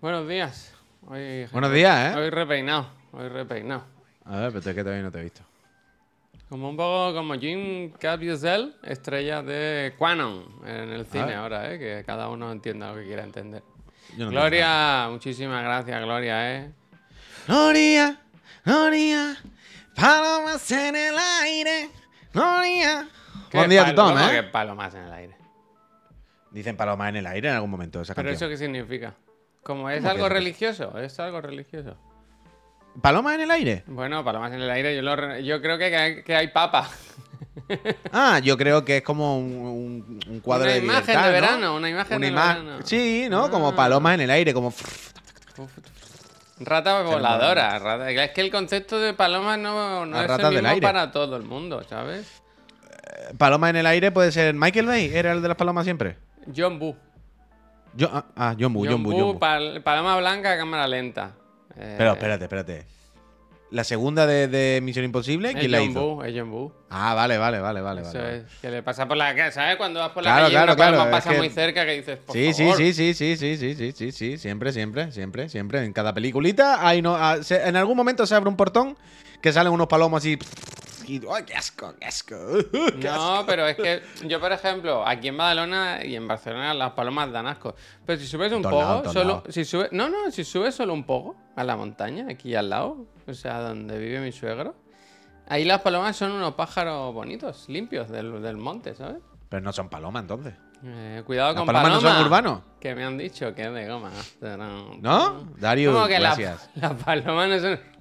Buenos días. Hoy, Buenos días, ¿eh? Hoy repeinado. Hoy repeinado. A ver, pero es que todavía no te he visto. Como un poco como Jim Caviezel, estrella de Quanon en el cine ahora, ¿eh? Que cada uno entienda lo que quiera entender. No Gloria, muchísimas gracias, Gloria, ¿eh? Gloria, Gloria, palomas en el aire, Gloria. ¿Qué Buen día, cómo ¿eh? que palomas en el aire? Dicen palomas en el aire en algún momento esa ¿Pero canción. eso qué significa? Como es ¿Cómo que algo religioso, es algo religioso. ¿Palomas en el aire? Bueno, palomas en el aire, yo, lo yo creo que, que hay, que hay papa. Ah, yo creo que es como un, un- un cuadro Una de imagen libertad, de ¿no? verano, una imagen de ima- verano. Sí, ¿no? Como Ah. palomas en el aire, como... Rata voladora, rata- Es que el concepto de paloma no, no es el mismo aire. para todo el mundo, ¿sabes? Palomas en el aire puede ser Michael Bay, era el de las palomas siempre. John Boo. Yo, ah, ah, John Boo, John Boo, John Boo. pal- paloma blanca, cámara lenta. Eh, Pero espérate, espérate. La segunda de, de Misión Imposible, ¿quién la John hizo? Boo, es John Boo. Ah, vale, vale, vale, vale. Eso vale. es. Que le pasa por la calle, ¿sabes? Cuando vas por la Claro, calle claro, una claro, es pasa que- muy cerca que dices, por Sí, sí, favor. sí, sí, sí, sí, sí, sí, sí, sí, siempre, siempre, siempre, siempre. En cada peliculita hay no, ah, se- en algún momento se abre un portón que salen unos palomos así ¡ay, qué asco, qué asco! qué asco! No, pero es que yo, por ejemplo, aquí en Badalona y en Barcelona las palomas dan asco. Pero si subes un poco, solo. Si sube, no, no, si subes solo un poco a la montaña, aquí al lado, o sea, donde vive mi suegro, ahí las palomas son unos pájaros bonitos, limpios del, del monte, ¿sabes? Pero no son palomas entonces. Eh, cuidado ¿Las con palomas no son paloma, urbanos? Que me han dicho que es de goma. ¿No? Dario, ¿Cómo que las gracias. las palomas no son.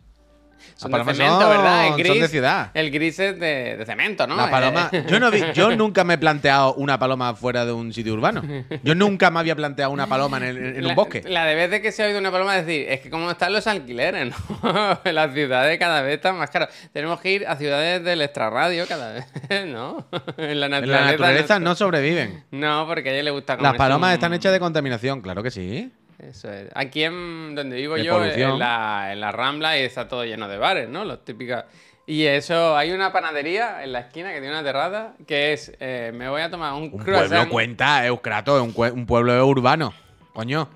Son de cemento, son- ¿verdad? El son gris, de ciudad. El gris es de, de cemento, ¿no? La Eh, paloma, yo, no vi- yo nunca me he planteado una paloma fuera de un sitio urbano. Yo nunca me había planteado una paloma en, el- en la, un bosque. La de veces que se ha oído una paloma decir, es que como están los alquileres, ¿no? Las ciudades cada vez están más caras. Tenemos que ir a ciudades del extrarradio cada vez, ¿no? en la En naturaleza. la naturaleza no. no sobreviven. No, porque a ella le gusta Las comerse palomas un- están hechas de contaminación, claro que sí. Eso es. Aquí en donde vivo De yo, en la, en la Rambla, y está todo lleno de bares, ¿no? Los típicos. Y eso, hay una panadería en la esquina que tiene una terraza que es, eh, me voy a tomar un, Un croissant. pueblo cuenta, Euskrato, es un, un pueblo urbano. Coño.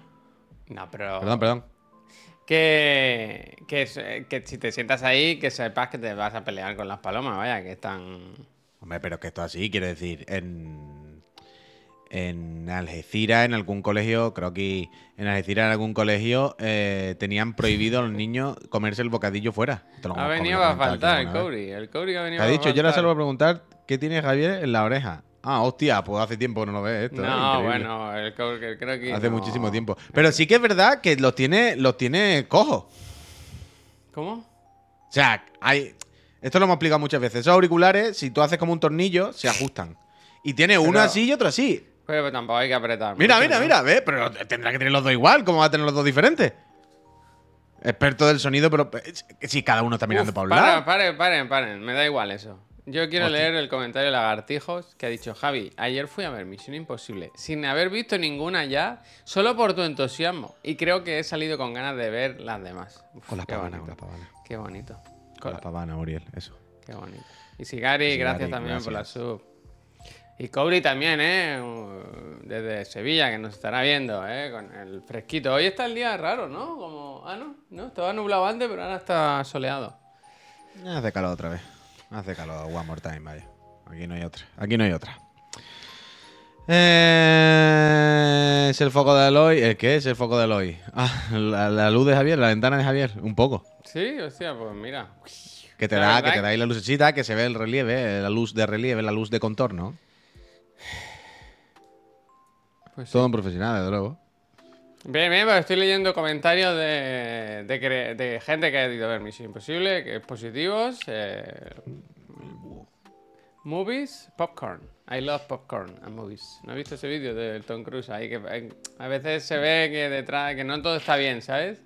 No, pero... Perdón, perdón. Que, que, eh, si te sientas ahí, que sepas que te vas a pelear con las palomas, vaya, que están... Hombre, pero es que esto así, quiere decir, en, en Algeciras, en algún colegio, creo que en Algeciras, en algún colegio, eh, tenían prohibido a los niños comerse el bocadillo fuera. Ha venido a faltar el. Cobri, el Cobri ha venido ha a dicho, yo ahora faltar. se lo voy a preguntar, ¿qué tiene Javier en la oreja? Ah, hostia, pues hace tiempo que no lo ves esto. ¿eh? No, bueno, el Cobri creo que... Hace no. muchísimo tiempo. Pero sí que es verdad que los tiene, los tiene cojos. ¿Cómo? O sea, hay. Esto lo hemos explicado muchas veces. Esos auriculares, si tú haces como un tornillo, se ajustan. Y tiene uno Pero- así y otro así. Pero tampoco hay que apretar. Mira, mucho, mira, ¿no? mira, ve, pero tendrá que tener los dos igual. ¿Cómo va a tener los dos diferentes? Experto del sonido, pero eh, si cada uno está mirando Uf, para un lado. paren, paren, paren. Me da igual eso. Yo quiero Hostia. leer el comentario de Lagartijos que ha dicho Javi, ayer fui a ver Misión Imposible, sin haber visto ninguna ya, solo por tu entusiasmo. Y creo que he salido con ganas de ver las demás. Uf, Con las pavanas, con las pavanas. Qué bonito. Con la pavana, Uriel, eso. Qué bonito. Y Sigari, gracias también por la sub. Y Cobri también, ¿eh? Uh, Desde Sevilla, que nos estará viendo, ¿eh? Con el fresquito. Hoy está el día raro, ¿no? Como... Ah, no, no, estaba nublado antes, pero ahora está soleado. Hace calor otra vez. Hace calor, one more time, vaya. Aquí no hay otra. Aquí no hay otra. Eh, es el foco de Eloy. ¿El qué es el foco de Eloy? Ah, la, la luz de Javier, la ventana de Javier. Un poco. Sí, hostia, pues mira. Que te La da, que te da ahí la lucecita, que se ve el relieve, la luz de relieve, la luz de contorno. Pues sí. Todo un profesional, desde luego. Bien, bien, pues estoy leyendo comentarios de, de, cre- de gente que ha ido a ver Misión Imposible, que es positivos. eh, movies, popcorn. I love popcorn and movies. ¿No has visto ese vídeo del Tom Cruise ahí? Que eh, a veces se ve que detrás, que no todo está bien, ¿sabes?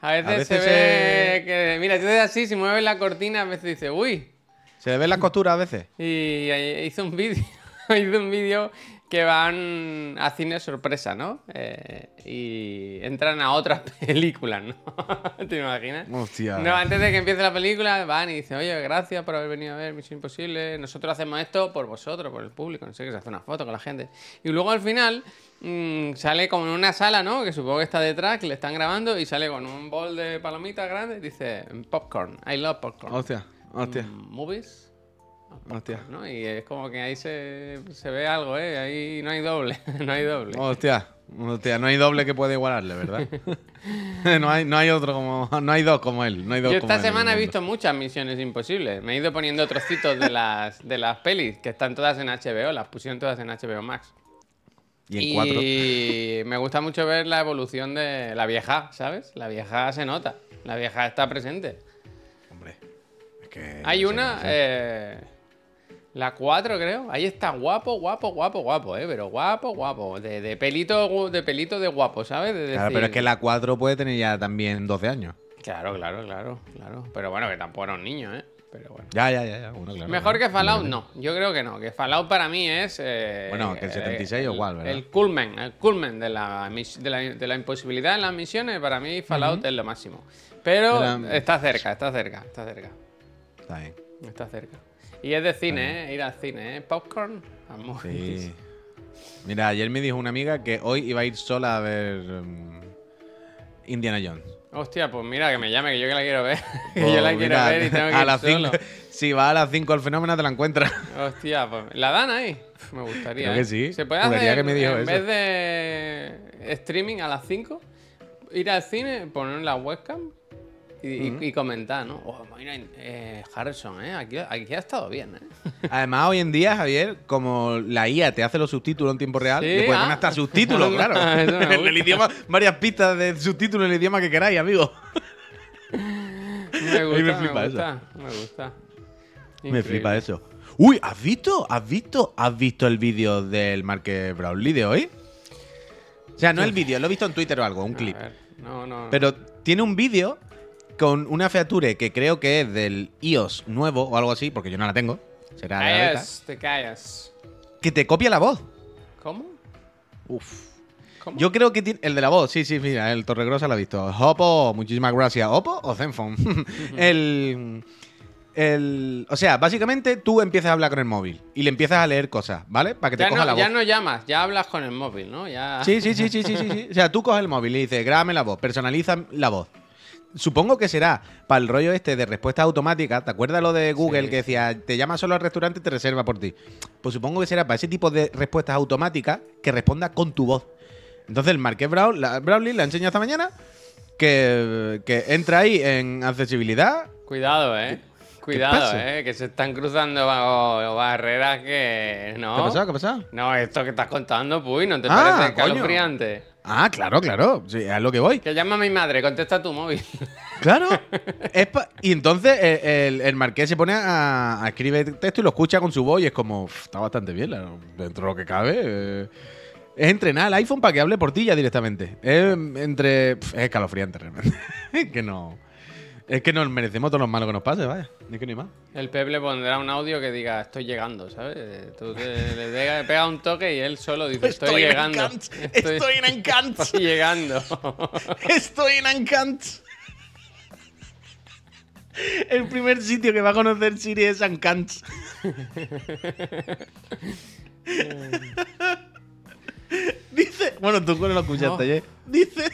A veces, veces se ve que, mira, tú así, si mueves la cortina, a veces dice, uy, ¿Se le ven las costuras a veces? y ahí hizo un vídeo, hizo un vídeo que van a cine sorpresa, ¿no? Eh, y entran a otras películas, ¿no? ¿Te imaginas? Hostia. No, antes de que empiece la película, van y dicen, oye, gracias por haber venido a ver Misión Imposible. Nosotros hacemos esto por vosotros, por el público, no sé qué, se hace una foto con la gente. Y luego al final mm, sale como en una sala, ¿no? Que supongo que está detrás, que le están grabando, y sale con un bol de palomitas grande y dice, popcorn, I love popcorn. Hostia, hostia, Mm, ¿Movies? Hostia. ¿no? Y es como que ahí se, se ve algo, ¿eh? Ahí no hay doble, no hay doble. Hostia, hostia, no hay doble que pueda igualarle, ¿verdad? no, hay, no hay otro como. No hay dos como él. No hay dos Yo como esta él semana he visto muchas misiones imposibles. Me he ido poniendo trocitos de las, de las pelis, que están todas en HBO, las pusieron todas en HBO Max. Y en cuatro. Y me gusta mucho ver la evolución de la vieja, ¿sabes? La vieja se nota, la vieja está presente. Hombre. Es que. Hay una, eh, la 4 creo, ahí está guapo, guapo, guapo, guapo, ¿eh? Pero guapo, guapo, de, de pelito, de pelito de guapo, ¿sabes? De Claro, pero es que la 4 puede tener ya también 12 años. Claro, claro, claro, claro. Pero bueno, que tampoco era un niño, ¿eh? Pero bueno. Ya, ya, ya. ya. Bueno, claro, Mejor claro. que Fallout no, yo creo que no, que Fallout para mí es... eh, Bueno, que el 76 el- igual, ¿verdad? El culmen, el culmen de la, de la, de la imposibilidad en las misiones, para mí Fallout es lo máximo. Pero está cerca, está cerca, está cerca, Está bien. está cerca. Y es de cine, ¿eh? Ir al cine, ¿eh? Popcorn, a movies. Sí. Mira, ayer me dijo una amiga que hoy iba a ir sola a ver mm, Indiana Jones. Hostia, pues mira, que me llame, que yo que la quiero ver. que Pues yo la quiero mira, ver y tengo que a ir las solo. cinco- si va a las 5 al fenómeno te la encuentras. Hostia, pues la dan ahí. Me gustaría. Creo que ¿eh? Se puede Juraría hacer que me dijo en eso. vez de streaming a las 5, ir al cine, poner la webcam y, comentar, ¿no? Oh, mira, eh, Harrison, ¿eh? Aquí, aquí ha estado bien, ¿eh? Además, hoy en día, Javier, como la IA te hace los subtítulos en tiempo real, Sí, le puedes ah. poner hasta subtítulos, claro. En el gusta. idioma, varias pistas de subtítulos en el idioma que queráis, amigo. Me gusta, me me, flipa eso. gusta, me gusta. Me flipa eso. Uy, ¿has visto? ¿Has visto? ¿Has visto el vídeo del Marques Brownlee de hoy? O sea, no el vídeo, lo he visto en Twitter o algo, un clip. ver, no, no. Pero tiene un vídeo con una feature que creo que es del iOS nuevo o algo así, porque yo no la tengo. Será de la beta, Callas, te callas. Que te copia la voz. ¿Cómo? Uf. ¿Cómo? Yo creo que tiene. El de la voz, sí, sí, mira, el Torregrosa lo ha visto. Oppo, muchísimas gracias. ¿Oppo o Zenfone? el. El, o sea, básicamente tú empiezas a hablar con el móvil y le empiezas a leer cosas, ¿vale? Para que te ya, coja no, la voz. ya no llamas, ya hablas con el móvil, ¿no? Ya... Sí, sí, sí, sí, sí, sí, sí. O sea, tú coges el móvil y dices, grábame la voz, personaliza la voz. Supongo que será para el rollo este de respuesta automática. ¿Te acuerdas lo de Google Sí, que decía, te llama solo al restaurante y te reserva por ti? Pues supongo que será para ese tipo de respuestas automáticas que responda con tu voz. Entonces el Marqués Brown, la, Brownlee la enseña esta mañana que, que entra ahí en accesibilidad. Cuidado, eh. Cuidado, eh. Que se están cruzando ba- barreras que. No. ¿Qué pasado? ¿Qué pasado? No, esto que estás contando, Puy, ¿no te Ah, parece coño. escalofriante? Ah, claro, claro. Sí, a lo que voy. Que llama a mi madre, contesta tu móvil. Claro. Es y entonces eh, el, el marqués se pone a, a escribir texto y lo escucha con su voz y es como, "Uf, está bastante bien, la- dentro de lo que cabe. eh". Es entrenar al iPhone para que hable por ti ya directamente. Es entre. pf, Es escalofriante realmente. que no. Es que nos merecemos todos los malos que nos pase, vaya. Es que hay más. El Pep le pondrá un audio que diga, estoy llegando, ¿sabes? Tú te, le pega, pega un toque y él solo dice, estoy, en llegando. Estoy en Encant. estoy llegando. Estoy en Encant. El primer sitio que va a conocer Siri es Encant. Dice. Bueno, tú no lo escuchaste No. ayer. Dice.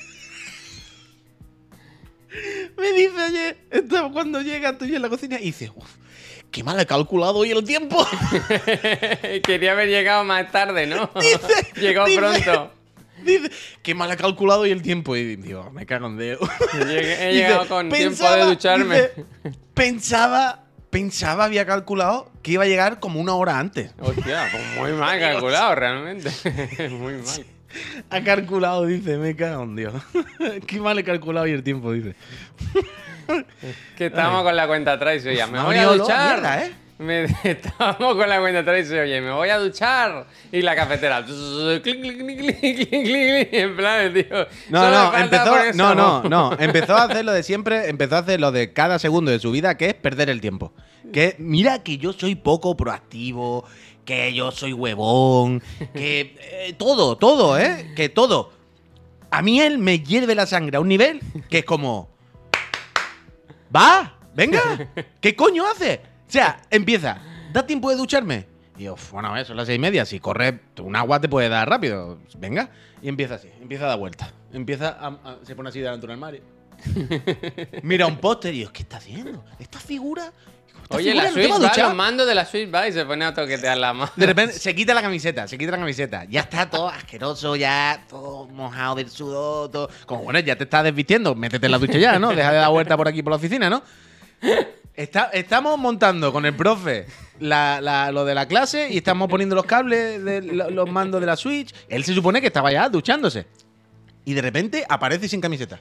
Me dice ayer. estaba Cuando llega, estoy en la cocina y dice. Uf, qué mal he calculado hoy el tiempo. Quería haber llegado más tarde, ¿no? Dice, Llegó dice. pronto. Dice, qué mal he calculado hoy el tiempo. Y digo, me cago en. Llegué- he llegado con tiempo de ducharme. dice, pensaba, pensaba, había calculado que iba a llegar como una hora antes. Hostia, pues muy mal calculado, realmente. muy mal. Ha calculado, dice, me cago en Dios. Qué mal he calculado hoy el tiempo, dice. Que estamos con la cuenta atrás y ya me voy a duchar. mierda, ¿eh? Me, estábamos con la cuenta atrás y dice, oye, me voy a duchar. Y la cafetera. clic, clic, clic, clic, clic, clic, En plan, tío. No, no, empezó, no, no, no, empezó a hacer lo de siempre, empezó a hacer lo de cada segundo de su vida, que es perder el tiempo. Que mira que yo soy poco proactivo, que yo soy huevón, que eh, todo, todo, ¿eh? Que todo. A mí él me hierve la sangre a un nivel que es como... ¡Va! ¡Venga! ¿Qué coño hace? O sea, empieza. ¿Da tiempo de ducharme? Y yo, bueno, ver, son las seis y media. Si corres, un agua te puede dar rápido. Venga. Y empieza así. Empieza a dar vueltas. Empieza a, a- se pone así delante de un armario. Mira un póster y yo, ¿qué está haciendo? ¿Esta figura? Esta Oye, figura la no Switch va a va, duchar". los mandos de la Switch va y se pone a toquetear la mano. De repente se quita la camiseta, se quita la camiseta. Ya está todo asqueroso, ya todo mojado del sudor, todo. Como bueno, ya te estás desvistiendo, métete en la ducha ya, ¿no? Deja de dar vuelta por aquí por la oficina, ¿no? Está- estamos montando con el profe la- la- lo de la clase y estamos poniendo los cables de lo- los mandos de la Switch. Él se supone que estaba ya duchándose. Y de repente aparece sin camiseta.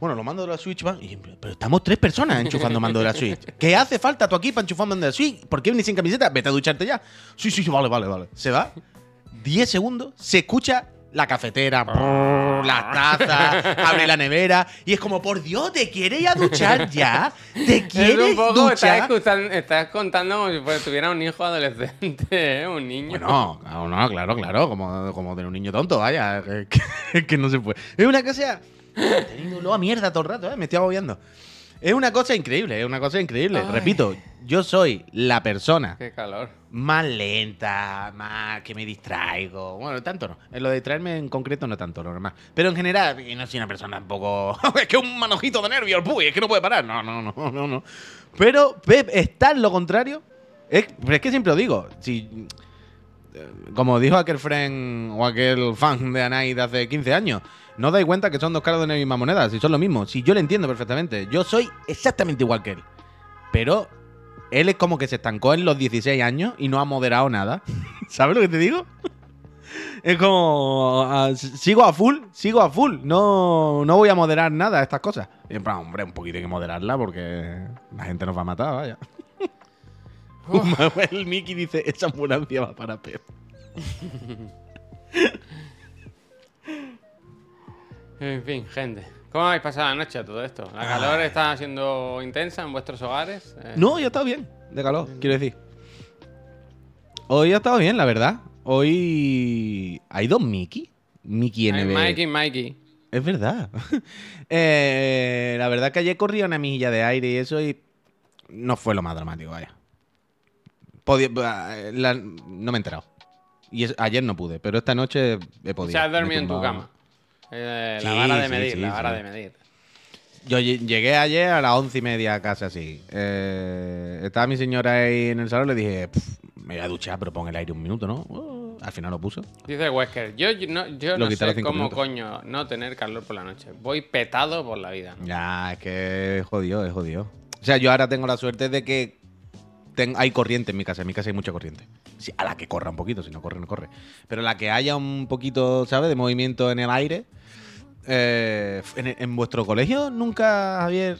Bueno, los mandos de la Switch van. y- pero estamos tres personas enchufando mando de la Switch. ¿Qué hace falta tú aquí para enchufar mando de la Switch? ¿Por qué vienes sin camiseta? Vete a ducharte ya. Sí, sí, sí, vale, vale, vale. Se va. Diez segundos, se escucha la cafetera, brrr, las tazas, abre la nevera. Y es como, por Dios, ¿te quieres ir a duchar ya? ¿Te Es quieres un poco, duchar? estás contando como si tuviera un hijo adolescente, ¿eh? un niño. Bueno, claro, no, claro, claro, como, como de un niño tonto, vaya, que, que- que no se puede. Es una cosa. Teniéndolo a mierda todo el rato, ¿eh? me estoy agobiando. Es una cosa increíble, es una cosa increíble. Ay. Repito, yo soy la persona Qué calor. Más lenta, más que me distraigo. Bueno, tanto no. En lo de distraerme en concreto no tanto, lo normal. Pero en general, y no soy una persona tampoco. es que un manojito de nervios, puy, es que no puede parar. No, no, no, no, no. Pero Pep está en lo contrario. Es, es que siempre lo digo. Si, eh, como dijo aquel friend o aquel fan de Anai de hace 15 años, no dais cuenta que son dos caras de una misma moneda, si son lo mismo. Si yo lo entiendo perfectamente. Yo soy exactamente igual que él. Pero él es como que se estancó en los 16 años y no ha moderado nada. ¿Sabes lo que te digo? Es como. ah, sigo a full, sigo a full. No, no voy a moderar nada estas cosas. Y en plan, hombre, un poquito hay que moderarla porque la gente nos va a matar, vaya. El Mickey dice: esa ambulancia va para Pep. En fin, gente. ¿Cómo habéis pasado la noche a todo esto? ¿La calor está siendo intensa en vuestros hogares? Eh, No, yo he estado bien, de calor, quiero decir. Hoy ha estado bien, la verdad. Hoy. ¿Hay dos Mickey? Mickey NB. Mikey, Mikey. Es verdad. Eh, la verdad que ayer corría una milla de aire y eso y no fue lo más dramático, vaya. Podía- eh, la- no me he enterado. Y es- ayer no pude, pero esta noche he O podido. sea, has dormido en tu cama. Eh, la Sí, vara de sí, medir, sí, la vara de medir. Yo lle- llegué ayer a las once y media, casi así. Eh, estaba mi señora ahí en el salón le dije, "Pf, me voy a duchar, pero pon el aire un minuto, ¿no? Uh, al final lo puso. Dice Wesker, yo, yo no, yo no sé cómo minutos. coño no tener calor por la noche. Voy petado por la vida. ¿no? Ya, es que es jodido, es jodido. O sea, yo ahora tengo la suerte de que ten- hay corriente en mi casa. En mi casa hay mucha corriente. Sí, a la que corra un poquito, si no corre, no corre. Pero la que haya un poquito, ¿sabes?, de movimiento en el aire. Eh, en, en vuestro colegio nunca, Javier,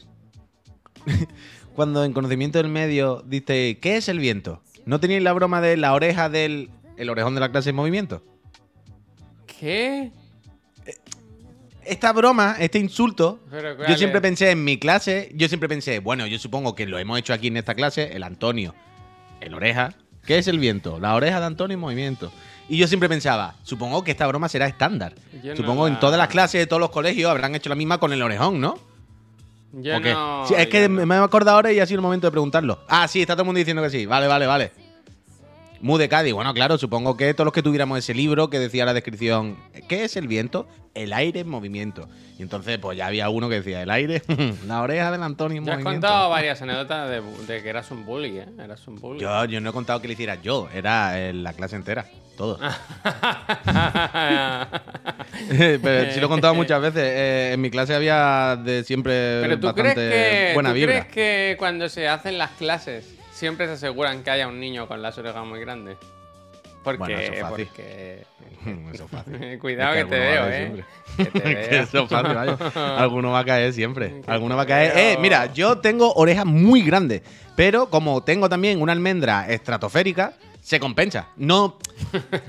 cuando en conocimiento del medio diste, ¿qué es el viento? ¿No teníais la broma de la oreja del el orejón de la clase en movimiento? ¿Qué? esta broma, este insulto, Pero, ¿cuál yo siempre pensé en mi clase, yo siempre pensé, bueno, yo supongo que lo hemos hecho aquí en esta clase, el Antonio, el oreja. ¿Qué es el viento? La oreja de Antonio en movimiento. Y yo siempre pensaba, supongo que esta broma será estándar. Yo no supongo la- en todas las clases de todos los colegios habrán hecho la misma con el orejón, ¿no? Yo no. Sí, es que no. me he acordado ahora y ha sido el momento de preguntarlo. Ah, sí, está todo el mundo diciendo que sí. Vale, vale, vale. Mu de Cádiz. Bueno, claro, supongo que todos los que tuviéramos ese libro que decía la descripción, ¿qué es el viento? El aire en movimiento. Y entonces, pues ya había uno que decía, el aire, la oreja del Antonio en Ya has contado varias anécdotas de, de que eras un bully, ¿eh? Eras un bully. Yo, yo no he contado que le hiciera yo, era eh, la clase entera, todo. Pero sí lo he contado muchas veces. Eh, en mi clase había de siempre Pero tú bastante crees que. buena ¿tú vibra. crees que cuando se hacen las clases siempre se aseguran que haya un niño con las orejas muy grandes? Porque, Bueno, eso es fácil. porque- Eso es fácil. Cuidado Es que, que te veo, eh. Que te que eso es fácil, vaya. Alguno va a caer siempre. Alguno va a caer. veo. Eh, mira, yo tengo orejas muy grandes, pero como tengo también una almendra estratosférica, se compensa. No,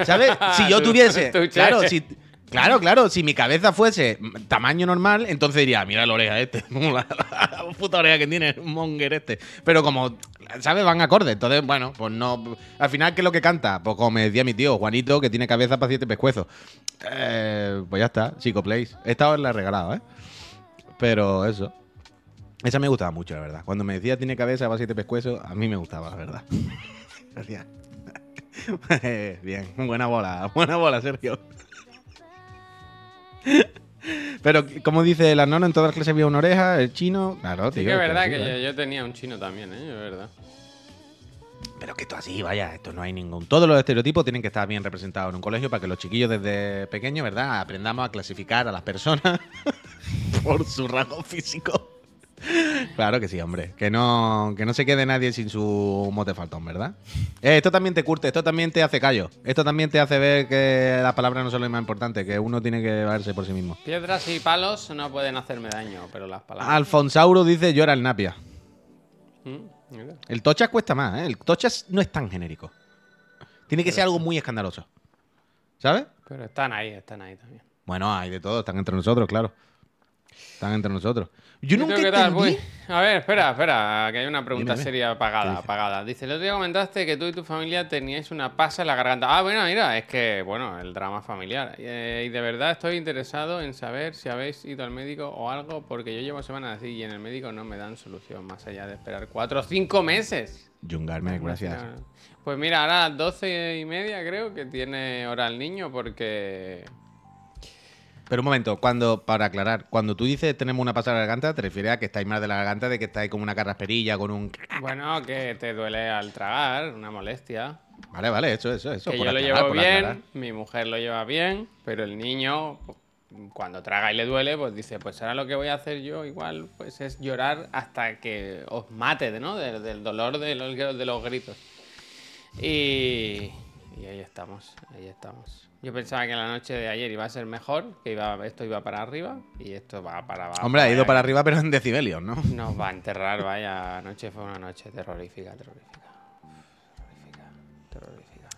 ¿sabes? Si yo Tu- tuviese, claro, si Claro, claro, si mi cabeza fuese tamaño normal, entonces diría, mira la oreja este, la, puta oreja que tiene un monger este. Pero como, ¿sabes? Van acordes, entonces, bueno, pues no. Al final, ¿qué es lo que canta? Pues como me decía mi tío, Juanito, que tiene cabeza para siete pescuezos. Eh, pues ya está, Psicoplays. Esta os la he regalado, ¿eh? Pero eso. Esa me gustaba mucho, la verdad. Cuando me decía tiene cabeza para siete pescuezos, a mí me gustaba, la verdad. Gracias. Bien, buena bola, buena bola, Sergio. Pero, como dice la nona, en todas las clases había una oreja, el chino. Claro, tío. Sí que es verdad que yo, yo tenía un chino también, ¿eh? Es verdad. Pero que esto así, vaya, esto no hay ningún. Todos los estereotipos tienen que estar bien representados en un colegio para que los chiquillos desde pequeños, ¿verdad? Aprendamos a clasificar a las personas por su rasgo físico. Claro que sí, hombre. Que no, que no se quede nadie sin su mote faltón, ¿verdad? Eh, esto también te curte, esto también te hace callo. Esto también te hace ver que las palabras no son lo más importante, que uno tiene que valerse por sí mismo. Piedras y palos no pueden hacerme daño, pero las palabras. Alfonsauro dice llora el napia. Mm. El tochas cuesta más, ¿eh? El tochas no es tan genérico. Tiene que ser algo muy escandaloso. ¿Sabes? Pero están ahí, están ahí también. Bueno, hay de todo, están entre nosotros, claro. Están entre nosotros. Yo ¿Y tú nunca qué tal, entendí. Puy? A ver, espera, espera, que hay una pregunta Dime, seria ¿Qué apagada, dice? apagada. Dice, el otro día comentaste que tú y tu familia teníais una pasa en la garganta. Ah, bueno, mira, es que, bueno, el drama familiar. Eh, y de verdad estoy interesado en saber si habéis ido al médico o algo, porque yo llevo semanas así y en el médico no me dan solución, más allá de esperar cuatro o cinco meses. Jungarme, gracias. Pues mira, ahora a las doce y media creo que tiene hora el niño porque... Pero un momento, cuando, para aclarar, cuando tú dices tenemos una pasada de garganta, te refieres a que estáis mal de la garganta, de que estáis como una carrasperilla, con un. Bueno, que te duele al tragar, una molestia. Vale, vale, eso, eso, eso. que yo lo llevo bien, aclarar. mi mujer lo lleva bien, pero el niño cuando traga y le duele, pues dice, pues ahora lo que voy a hacer yo igual pues es llorar hasta que os mate, ¿no? Del, del dolor de los, de los gritos. Y, y ahí estamos, ahí estamos. Yo pensaba que la noche de ayer iba a ser mejor, que iba, esto iba para arriba y esto va para abajo. Hombre, ha ido para arriba, pero en decibelios, ¿no? Nos va a enterrar, vaya. Anoche fue una noche terrorífica, terrorífica. Terrorífica, terrorífica.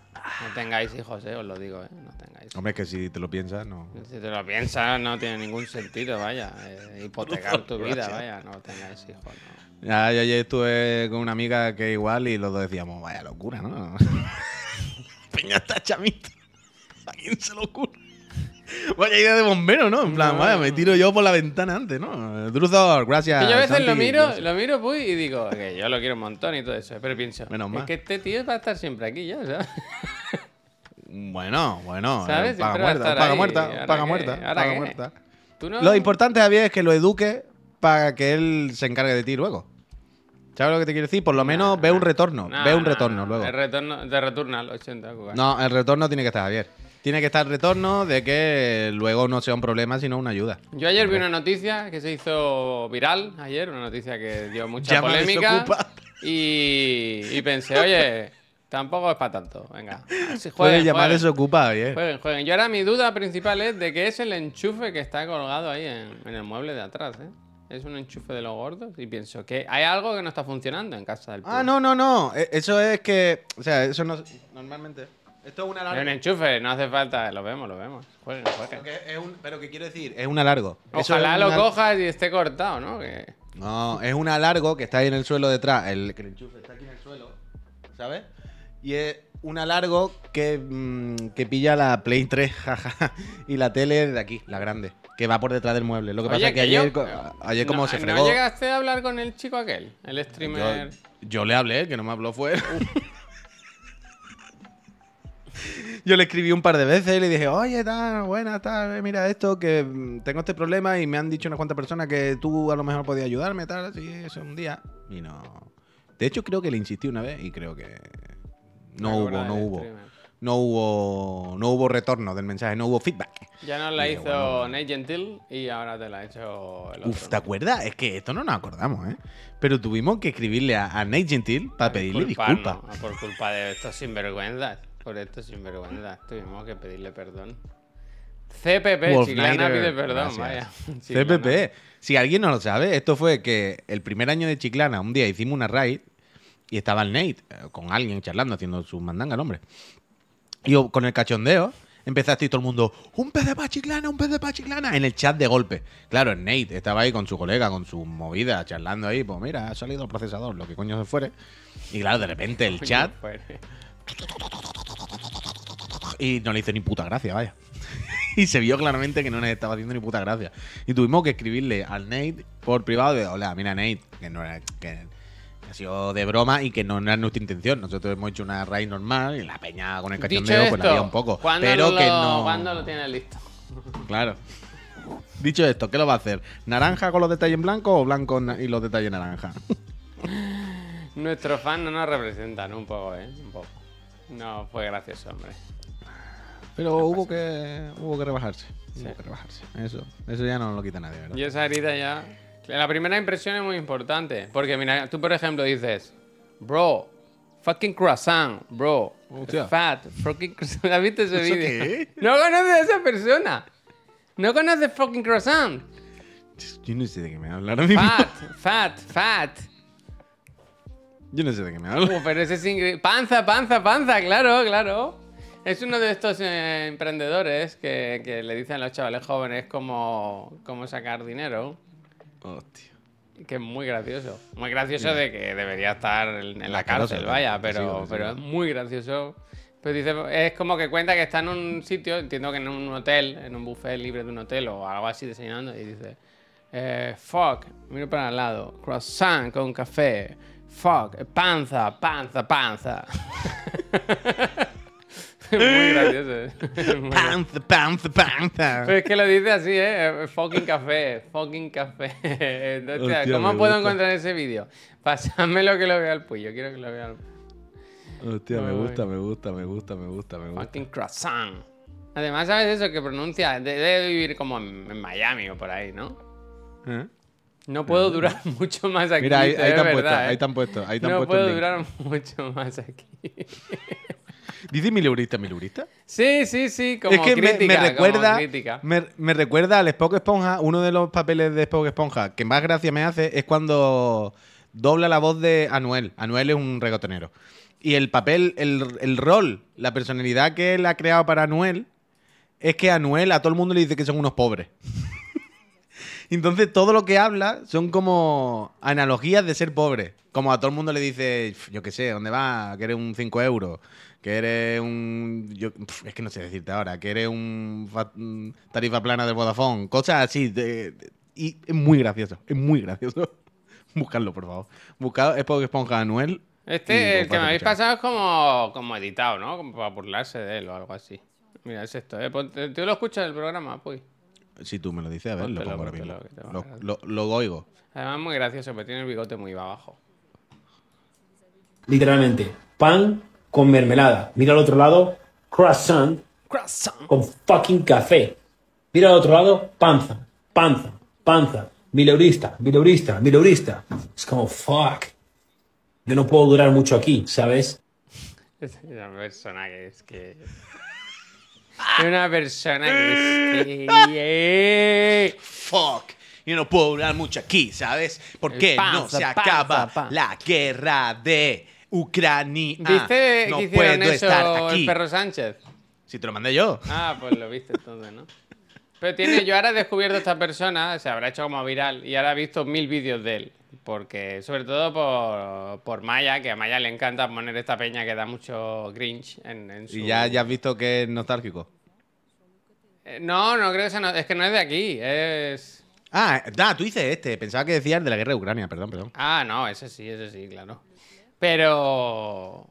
No tengáis hijos, eh, os lo digo, eh. No tengáis. Hombre, es que si te lo piensas, no. Si te lo piensas, no tiene ningún sentido, vaya. Eh, hipotecar tu vida, vaya. No tengáis hijos, no. Ya, yo ayer estuve con una amiga que igual y los dos decíamos, vaya locura, ¿no? Peña está chamito. ¿A quién se le ocurre? Vaya idea de bombero, ¿no? En plan, No. vaya, me tiro yo por la ventana antes, ¿no? Druzor, gracias. Que yo a veces lo miro, gracias. lo miro, pues, y digo, que yo lo quiero un montón y todo eso. Pero pienso, Menos es que este tío va a estar siempre aquí ya, ¿sabes? Bueno, bueno. ¿Sabes? eh, paga muerta, paga muerta, ¿Ahora paga muerta. Lo importante, Javier, es que lo eduque para que él se encargue de ti luego. ¿Sabes lo que te quiero decir? Por lo menos Nah, ve un retorno. Nah, ve un retorno nah. luego. El retorno, de retorno al 80, Cuca. No, el retorno tiene que estar, Javier. Tiene que estar el retorno de que luego no sea un problema, sino una ayuda. Yo ayer vi una noticia que se hizo viral, ayer, una noticia que dio mucha polémica. Y, y pensé, oye, tampoco es para tanto. Venga, Puedes jueguen, llamar jueguen, desocupa, Javier. jueguen, jueguen. Yo ahora mi duda principal es de que es el enchufe que está colgado ahí en, en el mueble de atrás, ¿eh? Es un enchufe de los gordos y pienso que hay algo que no está funcionando en casa del Ah, no, no, no. E- Eso es que. O sea, eso no. Normalmente. Esto es una Es un enchufe, no hace falta, lo vemos, lo vemos. Jueguen, jueguen. Pero que, es un- pero que quiero decir, es una largo. Eso Ojalá es lo una- cojas y esté cortado, ¿no? Que... No, es una largo que está ahí en el suelo detrás. El, que el enchufe está aquí en el suelo, ¿sabes? Y es una largo que, mm, que pilla la Play 3, jaja, y la tele de aquí, la grande, que va por detrás del mueble. Lo que pasa es que, ayer, ayer como no, se ¿No fregó, llegaste a hablar con el chico aquel? El streamer. yo, yo le hablé, el que no me habló fue él. Yo le escribí un par de veces y le dije, oye, tal, buena, tal, mira esto, que mm, tengo este problema y me han dicho unas cuantas personas que tú a lo mejor podías ayudarme, tal, así, eso un día. Y no. De hecho, creo que le insistí una vez y creo que no hubo, no hubo. streamer. No hubo, no hubo retorno del mensaje, no hubo feedback. Ya nos la Y hizo bueno. Nate Gentil y ahora te la ha hecho el otro. Uf, ¿te acuerdas? Es que esto no nos acordamos, ¿eh? Pero tuvimos que escribirle a, a Nate Gentil para pedirle disculpas. Por culpa de estos sinvergüenzas. Por esto sinvergüenza. Tuvimos que pedirle perdón. CPP, Wolf Chiclana Nighter, pide perdón, gracias. vaya. Chiclana. CPP. Si alguien no lo sabe, esto fue que el primer año de Chiclana, un día hicimos una raid y estaba el Nate eh, con alguien charlando, haciendo su mandanga, el hombre. Y yo, con el cachondeo, empezaste y todo el mundo, un pez de pa' Chiclana, un pez de pa' Chiclana, en el chat de golpe. Claro, el Nate estaba ahí con su colega, con su movida, charlando ahí, pues mira, ha salido el procesador, lo que coño se fuere. Y claro, de repente el chat. y no le hizo ni puta gracia, vaya. y se vio claramente que no nos estaba haciendo ni puta gracia. Y tuvimos que escribirle al Nate por privado de, hola, mira Nate, que no era, que ha sido de broma y que no era nuestra intención. Nosotros hemos hecho una raid normal y la peña con el cachondeo pues la esto, había un poco. ¿cuándo Pero lo, que no... ¿Cuándo lo tienes listo? Claro. Dicho esto, ¿qué lo va a hacer? ¿Naranja con los detalles en blanco o blanco y los detalles naranja? Nuestros fans no nos representan un poco, ¿eh? Un poco. No, fue gracioso, hombre. Pero hubo que hubo que rebajarse. Sí. Hubo que rebajarse. Eso, eso ya no lo quita nadie, ¿verdad? Y esa herida ya. La primera impresión es muy importante. Porque, mira, tú, por ejemplo, dices, bro, fucking croissant, bro. Hostia. Fat, fucking croissant. ¿Has visto ese ¿Eso vídeo? No conoces a esa persona. No conoces fucking croissant. Yo no sé de qué me habla ahora mismo. Fat, fat, fat. Yo no sé de qué me habla. Pero ese es increíble. Panza, panza, panza, claro, claro. Es uno de estos eh, emprendedores que, que le dicen a los chavales jóvenes cómo, cómo sacar dinero. Hostia. Que es muy gracioso. Muy gracioso de que debería estar en, en la cárcel, ¿no? vaya, Sí, pero, sí, pero sí. es muy gracioso. Pero dice, es como que cuenta que está en un sitio, entiendo que en un hotel, en un buffet libre de un hotel o algo así desayunando, y dice, eh, fuck, miro para al lado, croissant con café, fuck, panza, panza, panza. Es muy gracioso. ¿eh? Muy Panza, panza, panza. pero es que lo dice así, ¿eh? Fucking café, fucking café. Entonces, Hostia, ¿cómo puedo gusta. encontrar ese vídeo? Pásamelo que lo vea el puyo, quiero que lo vea el Hostia, me gusta, me gusta, me gusta, me gusta, me gusta. fucking croissant. Además, ¿sabes eso? Que pronuncia, de- debe vivir como en, Miami o por ahí, ¿no? ¿Eh? No puedo durar mucho más aquí. Mira, ahí, ahí te han puesto, verdad, ¿eh? ahí te han puesto, ahí te han No puesto puedo el link. durar mucho más aquí. ¿Dice mileurista, mileurista? Sí, sí, sí, como es que me- crítica, me, como recuerda, crítica. me, me recuerda al Spock Esponja, uno de los papeles de Spock Esponja que más gracia me hace es cuando dobla la voz de Anuel. Anuel es un regotonero. Y el papel, el, el rol, la personalidad que él ha creado para Anuel es que Anuel a todo el mundo le dice que son unos pobres. Entonces todo lo que habla son como analogías de ser pobre. Como a todo el mundo le dice, "Pf, yo qué sé, ¿dónde vas? Que eres un 5 euros. Que eres un... yo- es que no sé decirte ahora. Que eres un fa- un tarifa plana del Vodafone. Cosas así. de- de- y es muy gracioso. Es muy gracioso. Buscadlo, por favor. Buscad Spock Esponja Anuel. Este, el que me habéis escuchar. pasado es como, como editado, ¿no? Como para burlarse de él o algo así. Mira, es esto, ¿eh? ¿Tú lo escuchas el programa, pues? Si tú me lo dices, a ver, lo Póntelo, pongo ahora mismo. Lo, lo, lo oigo. Además, muy gracioso, pero tiene el bigote muy abajo. literalmente, pan con mermelada. Mira al otro lado, croissant Croissant. con fucking café. Mira al otro lado, panza, panza, panza. Mileurista, mileurista, mileurista. Es como, fuck. Yo no puedo durar mucho aquí, ¿sabes? Es una persona que es que. Es una persona que que. Fuck. Yo no puedo durar mucho aquí, ¿sabes? Porque Panza, no se panza, acaba panza. la guerra de Ucrania. ¿Viste no que puedo eso estar el aquí. perro Sánchez? Si te lo mandé yo. Ah, pues lo viste entonces, ¿no? Pero tiene, yo ahora he descubierto a esta persona, se habrá hecho como viral, y ahora he visto mil vídeos de él. Porque, sobre todo por, por Maya, que a Maya le encanta poner esta peña que da mucho Grinch en, en su. Y ya, ya has visto que es nostálgico. Eh, No, no creo que sea. no- es que no es de aquí, es. Ah, da, tú dices este. Pensaba que decías de la guerra de Ucrania, perdón, perdón. Ah, no, ese sí, ese sí, claro. Pero.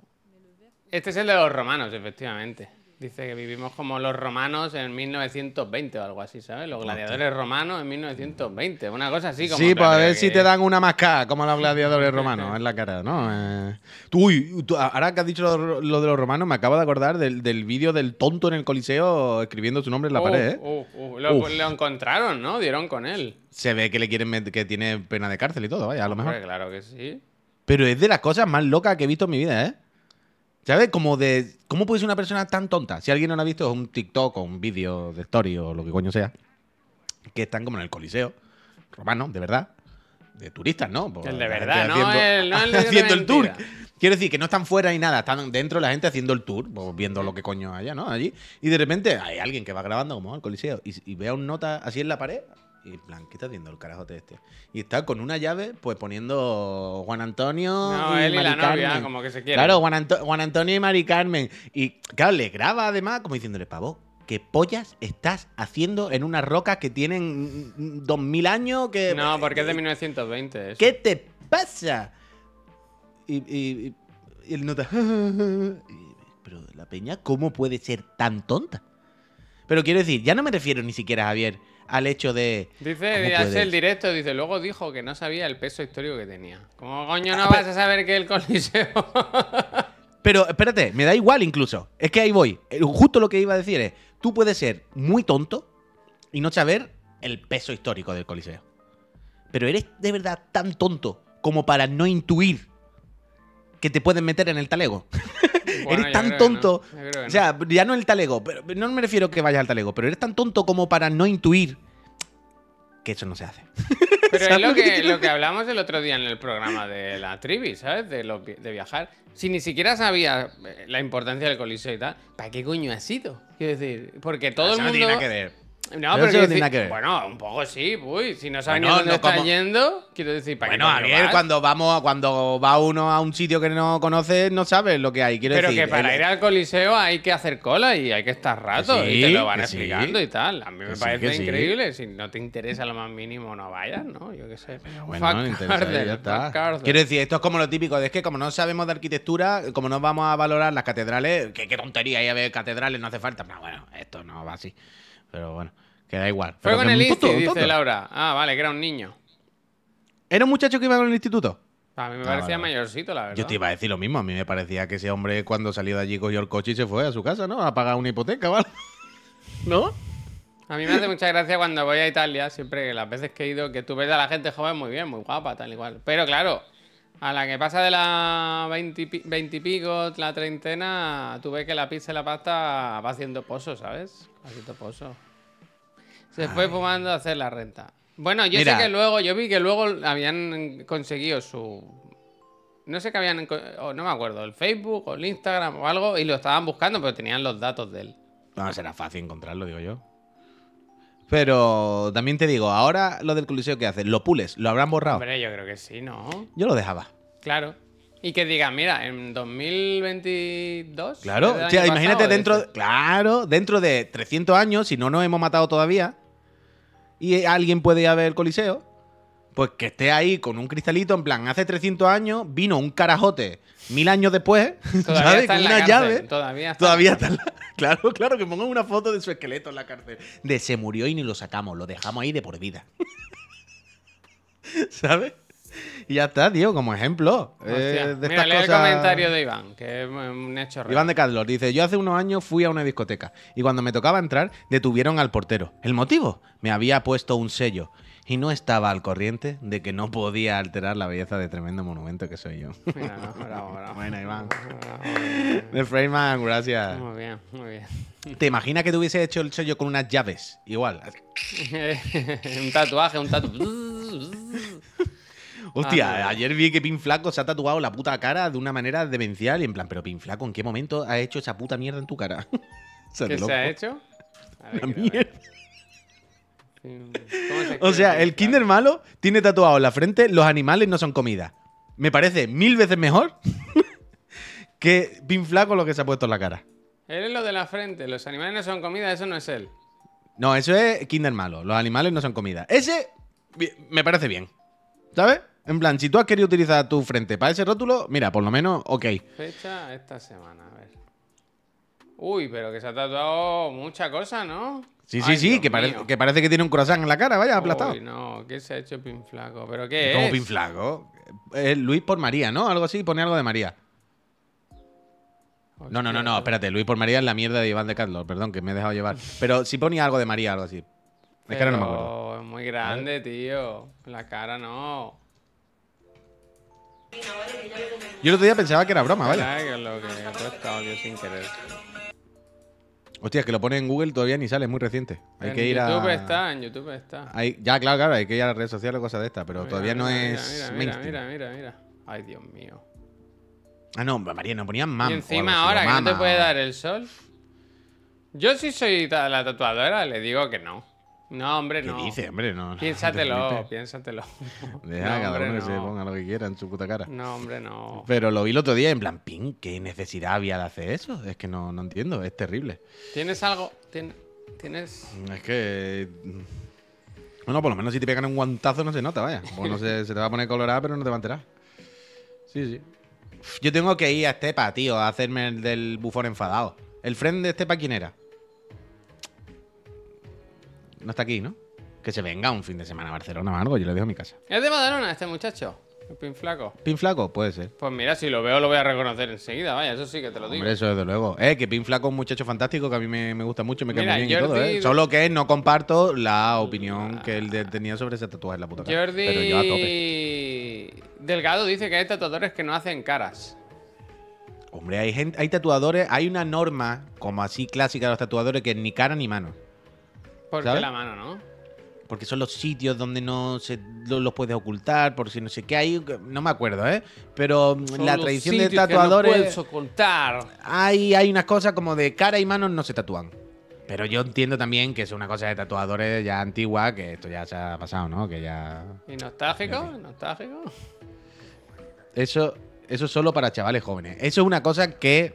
Este es el de los romanos, efectivamente. Dice que vivimos como los romanos en 1920 o algo así, ¿sabes? Los gladiadores romanos en 1920, una cosa así como. sí, pues a pero ver que- si te dan una mascada, como los gladiadores romanos, en la cara, ¿no? Eh, uy, tú, ahora que has dicho lo, lo de los romanos, me acabo de acordar del, del vídeo del tonto en el Coliseo escribiendo su nombre en la Uf, pared, ¿eh? uf, uf. Lo, lo encontraron, ¿no? Dieron con él. Se ve que le quieren que tiene pena de cárcel y todo, vaya, a lo mejor. Claro que sí. Pero es de las cosas más locas que he visto en mi vida, ¿eh? ¿Sabes? Como de. ¿Cómo puede ser una persona tan tonta? Si alguien no lo ha visto, es un TikTok o un vídeo de story o lo que coño sea. Que están como en el Coliseo romano, de verdad. De turistas, ¿no? Pues El de la verdad, no el- no el de haciendo el tour. Quiero decir que no están fuera ni nada, están dentro la gente haciendo el tour, pues, viendo lo que coño haya, ¿no? Allí. Y de repente hay alguien que va grabando como al Coliseo y, y ve a un nota así en la pared. Y en plan, ¿qué está haciendo el carajote este? Y está con una llave, pues poniendo Juan Antonio. No, él y la novia, Carmen. como que se quieren. Claro, Juan, Anto- Juan Antonio y Mari Carmen. Y claro, le graba además como diciéndole, pavo, ¿qué pollas estás haciendo en una roca que tienen mm, 2000 años? Que, No, porque es de 1920. eso. ¿Qué te pasa? Y, y- y el nota. y- Pero la peña, ¿cómo puede ser tan tonta? Pero quiero decir, ya no me refiero ni siquiera, Javier, al hecho de. Dice, ¿cómo hace el directo, dice, luego dijo que no sabía el peso histórico que tenía. ¿Cómo coño Ah, no vas a saber que el Coliseo? Pero espérate, me da igual incluso. Es que ahí voy. Eh, Justo lo que iba a decir es, tú puedes ser muy tonto y no saber el peso histórico del Coliseo. Pero eres de verdad tan tonto como para no intuir que te pueden meter en el talego. Bueno, eres tan tonto. no, que O sea, ya no el talego, pero no me refiero que vayas al talego, pero eres tan tonto como para no intuir que eso no se hace. Pero es ¿Sabes lo que lo que hablamos el otro día en el programa de la Trivi, ¿sabes? De, lo, de viajar. Si ni siquiera sabía eh, la importancia del Coliseo y tal, ¿para qué coño has ido? Quiero decir, porque todo Eso el no mundo. tiene nada que ver. No, Pero pero eso quiero no tiene que ver. Bueno, un poco sí, uy. Si no sabes Bueno, dónde no como- yendo, quiero decir, ¿para Bueno, qué vas? cuando vamos, cuando va uno a un sitio que no conoce, no sabes lo que hay. Quiero Pero decir, que para el- ir al Coliseo hay que hacer cola y hay que estar rato y te lo van sí. explicando y tal. A mí me sí, parece increíble. Si no te interesa lo más mínimo, no vayas, ¿no? Yo qué sé. Bueno, Fuck no interesa, Carter, ya está. fuck. Quiero decir, esto es como lo típico, de es que como no sabemos de arquitectura, como no vamos a valorar las catedrales, que qué tontería hay a ver catedrales, no hace falta. Pero bueno, esto no va así. Pero bueno, que da igual. Fue con el un tonto, Insti, un dice tonto. Laura. Ah, vale, que era un niño. ¿Era un muchacho que iba con el instituto? A mí me Ah, parecía vale, mayorcito, la verdad. Yo te iba a decir lo mismo. A mí me parecía que ese hombre cuando salió de allí cogió el coche y se fue a su casa, ¿no? A pagar una hipoteca, ¿vale? ¿No? A mí me hace mucha gracia cuando voy a Italia, siempre que las veces que he ido, que tú ves a la gente joven muy bien, muy guapa, tal igual. Pero claro, a la que pasa de la 20 y, pi- 20 y pico, la treintena, tú ves que la pizza y la pasta va haciendo pozos, ¿sabes? Va haciendo pozos. Se fue fumando a hacer la renta. Bueno, yo Mira. sé que luego, yo vi que luego habían conseguido su. No sé qué habían. no me acuerdo, el Facebook o el Instagram o algo, y lo estaban buscando, pero tenían los datos de él. No, será fácil encontrarlo, digo yo. Pero también te digo, ahora lo del coliseo que haces, lo pules, lo habrán borrado. Hombre, yo creo que sí, ¿no? Yo lo dejaba. Claro. Y que digan, mira, en 2022. Claro, o sea, imagínate pasado, dentro, este. claro, dentro de 300 años, si no nos hemos matado todavía, y alguien puede ir a ver el coliseo, pues que esté ahí con un cristalito, en plan, hace 300 años vino un carajote mil años después, Todavía ¿sabes? está Con la una cárcel, llave. todavía está. Todavía está en la- Claro, claro, que pongan una foto de su esqueleto en la cárcel. De se murió y ni lo sacamos, lo dejamos ahí de por vida. ¿Sabes? Y ya está, tío, como ejemplo. eh, de Mira, lee el cosas- comentario de Iván, que es un hecho real. Iván de Carlos dice, yo hace unos años fui a una discoteca y cuando me tocaba entrar detuvieron al portero. ¿El motivo? Me había puesto un sello y no estaba al corriente de que no podía alterar la belleza de tremendo monumento que soy yo. Mira, no, bravo, bravo. Buena, Iván. De Freyman, gracias. Muy bien, muy bien. ¿Te imaginas que te hubiese hecho el sello con unas llaves? Igual. un tatuaje, un tatuaje. Hostia, Ah, ayer vi que Pin Flaco se ha tatuado la puta cara de una manera demencial y en plan, pero Pin Flaco, ¿en qué momento ha hecho esa puta mierda en tu cara? ¿Qué se ha hecho? A ver, La mierda. ¿Cómo se O sea, el Kinder malo tiene tatuado en la frente los animales no son comida. Me parece mil veces mejor que Pin Flaco lo que se ha puesto en la cara. Él es lo de la frente. Los animales no son comida, eso no es él. No, eso es Kinder malo. Los animales no son comida. Ese me parece bien. ¿Sabes? En plan, si tú has querido utilizar tu frente para ese rótulo, mira, por lo menos, ok. Fecha esta semana, a ver. Uy, pero que se ha tatuado mucha cosa, ¿no? Sí, sí, Ay, sí, que, parece, que parece que tiene un croissant en la cara, vaya, aplastado. Uy, no, ¿qué se ha hecho Pin Flaco? ¿Pero qué es? Pin Flaco. Eh, Luis por María, ¿no? Algo así, pone algo de María. No, no, no, no, espérate, Luis por María es la mierda de Iván de Carlos, perdón, que me he dejado llevar. Pero sí ponía algo de María, algo así. Es que ahora no me acuerdo. Es muy grande, tío. La cara no. Yo el otro día pensaba que era broma, vaya. Vaya, que lo que he puesto audio sin querer. Hostia, es que lo pone en Google todavía ni sale, es muy reciente. Hay en que ir YouTube a. está, en YouTube está. Hay- Ya, claro, claro, hay que ir a las redes sociales o cosas de estas, pero Mira, todavía no mira, es Mira, mira, mainstream. mira. Ay, Dios mío. Ah, no, María, no ponían mam. y encima ahora que no te puede dar el sol. Yo si soy la tatuadora, le digo que no. No, hombre, ¿Qué no. dice, hombre? No, Piénsatelo, piénsatelo. Deja No, cada hombre, uno que se ponga lo que quiera en su puta cara. No, hombre, no. Pero lo vi el otro día en plan, pin, ¿qué necesidad había de hacer eso? Es que no, no entiendo, es terrible. ¿Tienes algo? ¿Tien- ¿Tienes? Es que. Bueno, por lo menos si te pegan un guantazo no se nota, vaya. Bueno, se, se te va a poner colorada, pero no te va a enterar. Sí, sí. Yo tengo que ir a Estepa, tío, a hacerme el del bufón enfadado. ¿El friend de Estepa quién era? No está aquí, ¿no? Que se venga un fin de semana a Barcelona o algo, yo le dejo a mi casa. ¿Es de Badalona este muchacho? El pin flaco. ¿Pin flaco? Puede ser. Pues mira, si lo veo lo voy a reconocer enseguida, vaya, eso sí que te lo digo. Hombre, eso desde luego. Eh, que Pin Flaco es un muchacho fantástico que a mí me, me gusta mucho, me cae muy bien y todo, ¿eh? Solo que no comparto la opinión que él de- tenía sobre ese tatuaje en la puta cara. Pero yo a tope. Jordi Delgado dice que hay tatuadores que no hacen caras. Hombre, hay gente, hay tatuadores, hay una norma como así clásica de los tatuadores que es ni cara ni mano. Porque ¿Sabes? la mano, ¿no? Porque son los sitios donde no se lo- los puedes ocultar, por si no sé qué hay. No me acuerdo, ¿eh? Pero mm, Son la tradición de sitios que no tatuadores. puedes ocultar. hay, hay unas cosas como de cara y manos no se tatúan. Pero yo entiendo también que es una cosa de tatuadores ya antigua, que esto ya se ha pasado, ¿no? Que ya. ¿Y nostálgico? ¿Nostálgico? Eso, eso es solo para chavales jóvenes. Eso es una cosa que,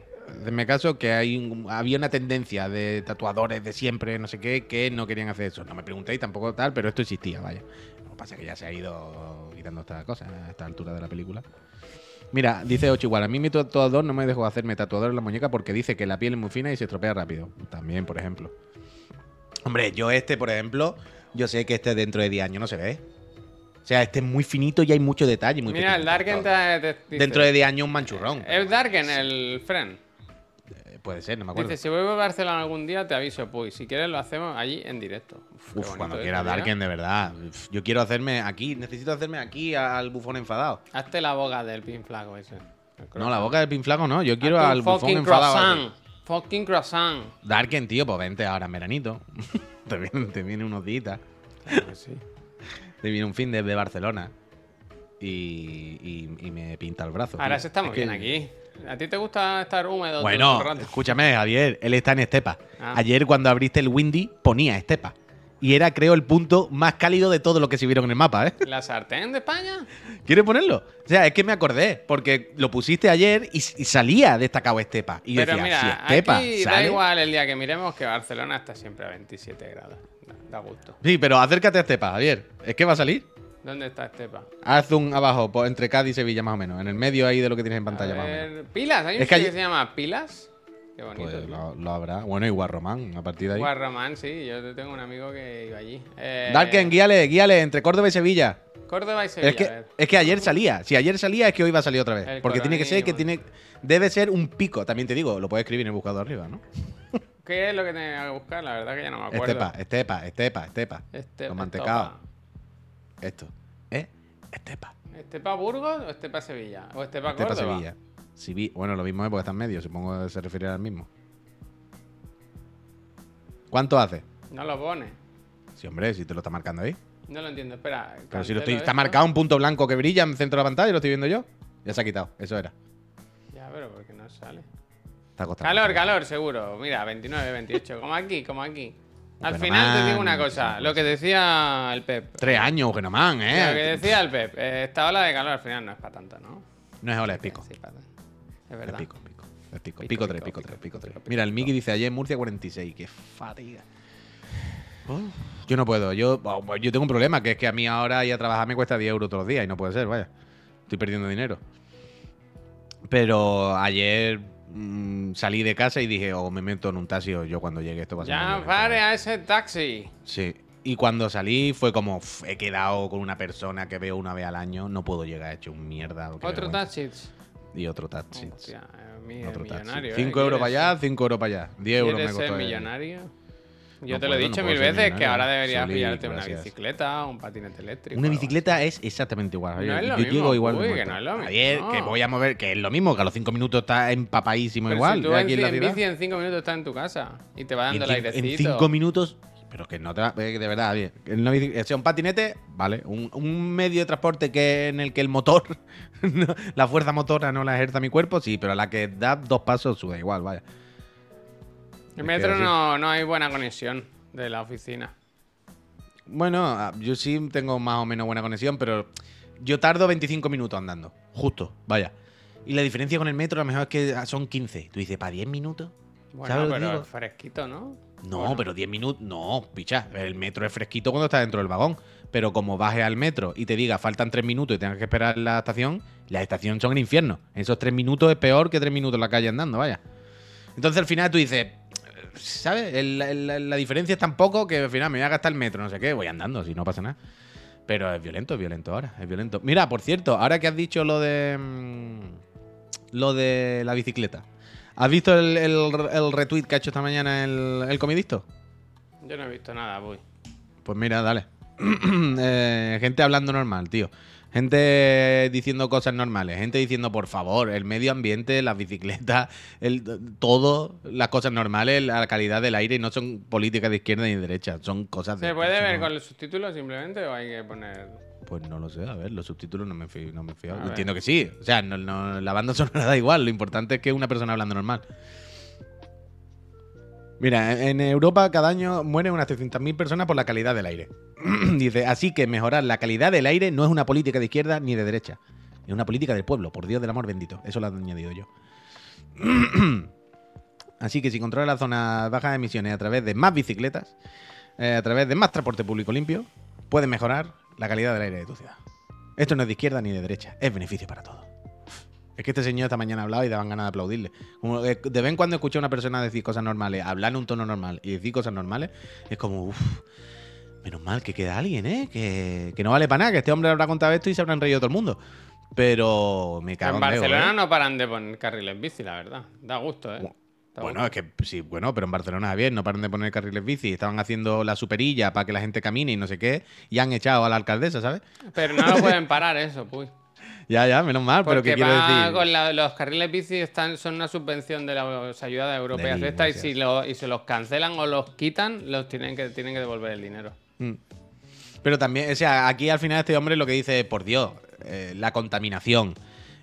mi caso, que hay un- había una tendencia de tatuadores de siempre, no sé qué, que no querían hacer eso. No me preguntéis tampoco tal, pero esto existía, vaya. Lo que pasa es que ya se ha ido quitando esta cosa a esta altura de la película. Mira, dice Ocho igual, a mí mi tatuador no me dejó hacerme tatuador en la muñeca porque dice que la piel es muy fina y se estropea rápido. También, por ejemplo. Hombre, yo este, por ejemplo, yo sé que este dentro de 10 años no se ve. O sea, este es muy finito y hay mucho detalle. Muy Mira, el. Darken te, te dice- Dentro de 10 años un manchurrón. Es Darken, el friend. Puede ser, no me acuerdo. Dice, si vuelvo a Barcelona algún día te aviso, pues si quieres lo hacemos allí en directo. Uf, cuando quiera mira. Darken, de verdad. Uf, Yo quiero hacerme aquí, necesito hacerme aquí al bufón enfadado. Hazte la boca del pin flaco ese. No, la boca del pinflaco no, yo quiero al bufón fucking enfadado. croissant. Fucking croissant. Darken, tío, pues vente ahora en veranito. te, viene, te viene unos días. Claro sí. Te viene un fin desde Barcelona. Y, y- y me pinta el brazo. Ahora tío. sí estamos Es que- bien aquí. ¿A ti te gusta estar húmedo Bueno, todo el rato? escúchame, Javier, él está en Estepa. Ah. Ayer cuando abriste el Windy ponía Estepa. Y era, creo, el punto más cálido de todo lo que se vieron en el mapa, ¿eh? ¿La sartén de España? ¿Quieres ponerlo? O sea, es que me acordé, porque lo pusiste ayer y, y salía destacado Estepa. Y yo Pero decía, mira, si Estepa aquí da igual el día que miremos que Barcelona está siempre a 27 grados. Da gusto. Sí, pero acércate a Estepa, Javier. Es que va a salir. ¿Dónde está Estepa? Haz un abajo, por- entre Cádiz y Sevilla más o menos. En el medio ahí de lo que tienes en A pantalla más o menos. ver, Pilas, hay un Es que se llama Pilas. Qué bonito. Pues lo, lo habrá. Bueno, y Guarromán, a partir de ahí. Guarromán, sí, yo tengo un amigo que iba allí. Eh, Darken, guíale, guíale entre Córdoba y Sevilla. Córdoba y Sevilla. Es que, a ver. es que ayer salía. Si ayer salía, es que hoy va a salir otra vez. El Porque tiene que ser que tiene. Debe ser un pico. También te digo, lo puedes escribir en el buscador arriba, ¿no? ¿Qué es lo que tenía que buscar? La verdad que ya no me acuerdo. Estepa, estepa, estepa, estepa. Estepa, Los mantecados. Esto. ¿Eh? Estepa. ¿Estepa Burgos o Estepa Sevilla? ¿O Estepa, Estepa Córdoba? Sevilla. Sivi- Bueno, lo mismo es porque está en medio. Supongo que se referirá al mismo. ¿Cuánto hace? No lo pone. Sí, hombre, si te lo está marcando ahí. No lo entiendo, espera. Pero si lo estoy, está marcado un punto blanco que brilla en el centro de la pantalla, lo estoy viendo yo. Ya se ha quitado, eso era. Ya, pero porque no sale. Está costando. Calor, calor, seguro. Mira, 29, 28. Como aquí, como aquí. Al final te digo una cosa. Lo que decía el Pep. Tres años, Genomán, Lo que ¿eh? decía el Pep. eh, esta ola de calor al final no es para tanto, ¿no? No es ola, es pico. Sí, para tanto. Es Es verdad. pico, pico. Es pico. Pico, Pico 3, pico, pico pico, 3, pico pico, 3. pico, Mira, el. Miki dice ayer en Murcia 46. Qué fatiga. Yo no puedo. Yo, bueno, yo tengo un problema, que es que a mí ahora ir a trabajar me cuesta 10 euros todos los días y no puede ser, vaya. Estoy perdiendo dinero. Pero ayer mm, salí de casa y dije, o me meto en un taxi o yo cuando llegue esto va a ser Ya pare a ese taxi. Sí. Y cuando salí fue como, "Uf, he quedado con una persona que veo una vez al año, no puedo llegar hecho un mierda. Otro vergüenza". taxi. Y otro taxi. Hostia, eh, mi- Otro taxi. millonario. 5 euros para allá, 5 euros para allá. 10 euros me ¿Quieres costó. ser millonario? Yo No te lo he dicho no mil veces que ahora deberías Soli, pillarte una gracias. bicicleta, un patinete eléctrico. Una bicicleta es exactamente igual. No yo es lo yo mismo, llego igual. uy, que no es lo mismo. Javier, que voy a mover, que es lo mismo, que a los cinco minutos está empapadísimo Pero igual. si tú en, aquí en la en ciudad. bici en 5 minutos estás en tu casa y te va en, dando el cin- en airecito. cinco minutos. Pero que no te va. eh, De verdad, bien. En o sea, un patinete, vale. Un, un medio de transporte que en el que el motor, la fuerza motora no la ejerza mi cuerpo, sí, pero a la que da dos pasos suda igual, vaya. En metro no, no hay buena conexión de la oficina. Bueno, ah, yo sí tengo más o menos buena conexión, pero yo tardo 25 minutos andando. Justo, vaya. Y la diferencia con el metro a lo mejor es que son 15. Tú dices, ¿para 10 minutos? Bueno, ¿Sabes lo que pero digo? es fresquito, ¿no? No, Bueno. pero 10 minutos. No, picha. El metro es fresquito cuando estás dentro del vagón. Pero como bajes al metro y te diga faltan 3 minutos y tengas que esperar en la estación, las estaciones son el infierno. Esos 3 minutos es peor que 3 minutos en la calle andando, vaya. Entonces al final tú dices, ¿sabes? El- el- la diferencia es tan poco que al final me voy a gastar el metro, no sé qué, voy andando, si no pasa nada. Pero es violento, es violento ahora, es violento. Mira, por cierto, ahora que has dicho lo de. mm, Lo de la bicicleta. ¿Has visto el, el- retweet que ha hecho esta mañana el, el comidisto? Yo no he visto nada, voy. Pues mira, dale. Eh, gente hablando normal, tío. Gente diciendo cosas normales. Gente diciendo, por favor, el medio ambiente, las bicicletas, el, todo, las cosas normales, la calidad del aire. Y no son políticas de izquierda ni de derecha. Son cosas de. ¿Se puede ver no- con los subtítulos simplemente o hay que poner.? Pues no lo sé, a ver, los subtítulos no me fío. No me fío. Entiendo que sí. O sea, no, no- la banda sonora da igual. Lo importante es que una persona hablando normal. Mira, en Europa cada año mueren unas 300.000 personas por la calidad del aire. Dice, así que mejorar la calidad del aire no es una política de izquierda ni de derecha. Es una política del pueblo, por Dios del amor bendito. Eso lo he añadido yo. Así que si controla las zonas bajas de emisiones a través de más bicicletas, eh, a través de más transporte público limpio, puedes mejorar la calidad del aire de tu ciudad. Esto no es de izquierda ni de derecha, es beneficio para todos. Es que este señor esta mañana ha hablado y daban ganas de aplaudirle. Como que de vez en cuando escucho a una persona decir cosas normales, hablar en un tono normal y decir cosas normales, es como, uff, menos mal que queda alguien, ¿eh? Que, que no vale para nada, que este hombre habrá contado esto y se habrán reído todo el mundo. Pero me cago en en Leo, Barcelona ¿eh? no paran de poner carriles bici, la verdad. Da gusto, ¿eh? Bueno, gusto. es que sí, bueno, pero en Barcelona bien, no paran de poner carriles bici, estaban haciendo la superilla para que la gente camine y no sé qué, y han echado a la alcaldesa, ¿sabes? Pero no lo pueden parar eso, pues. Ya, ya, menos mal, pero ¿qué quiero decir? con la- los carriles bici están, son una subvención de las ayudas europeas Del- esta y si, lo- y se los cancelan o los quitan, los tienen que, tienen que devolver el dinero. Mm. Pero también, o sea, aquí al final este hombre lo que dice, por Dios, eh, la contaminación,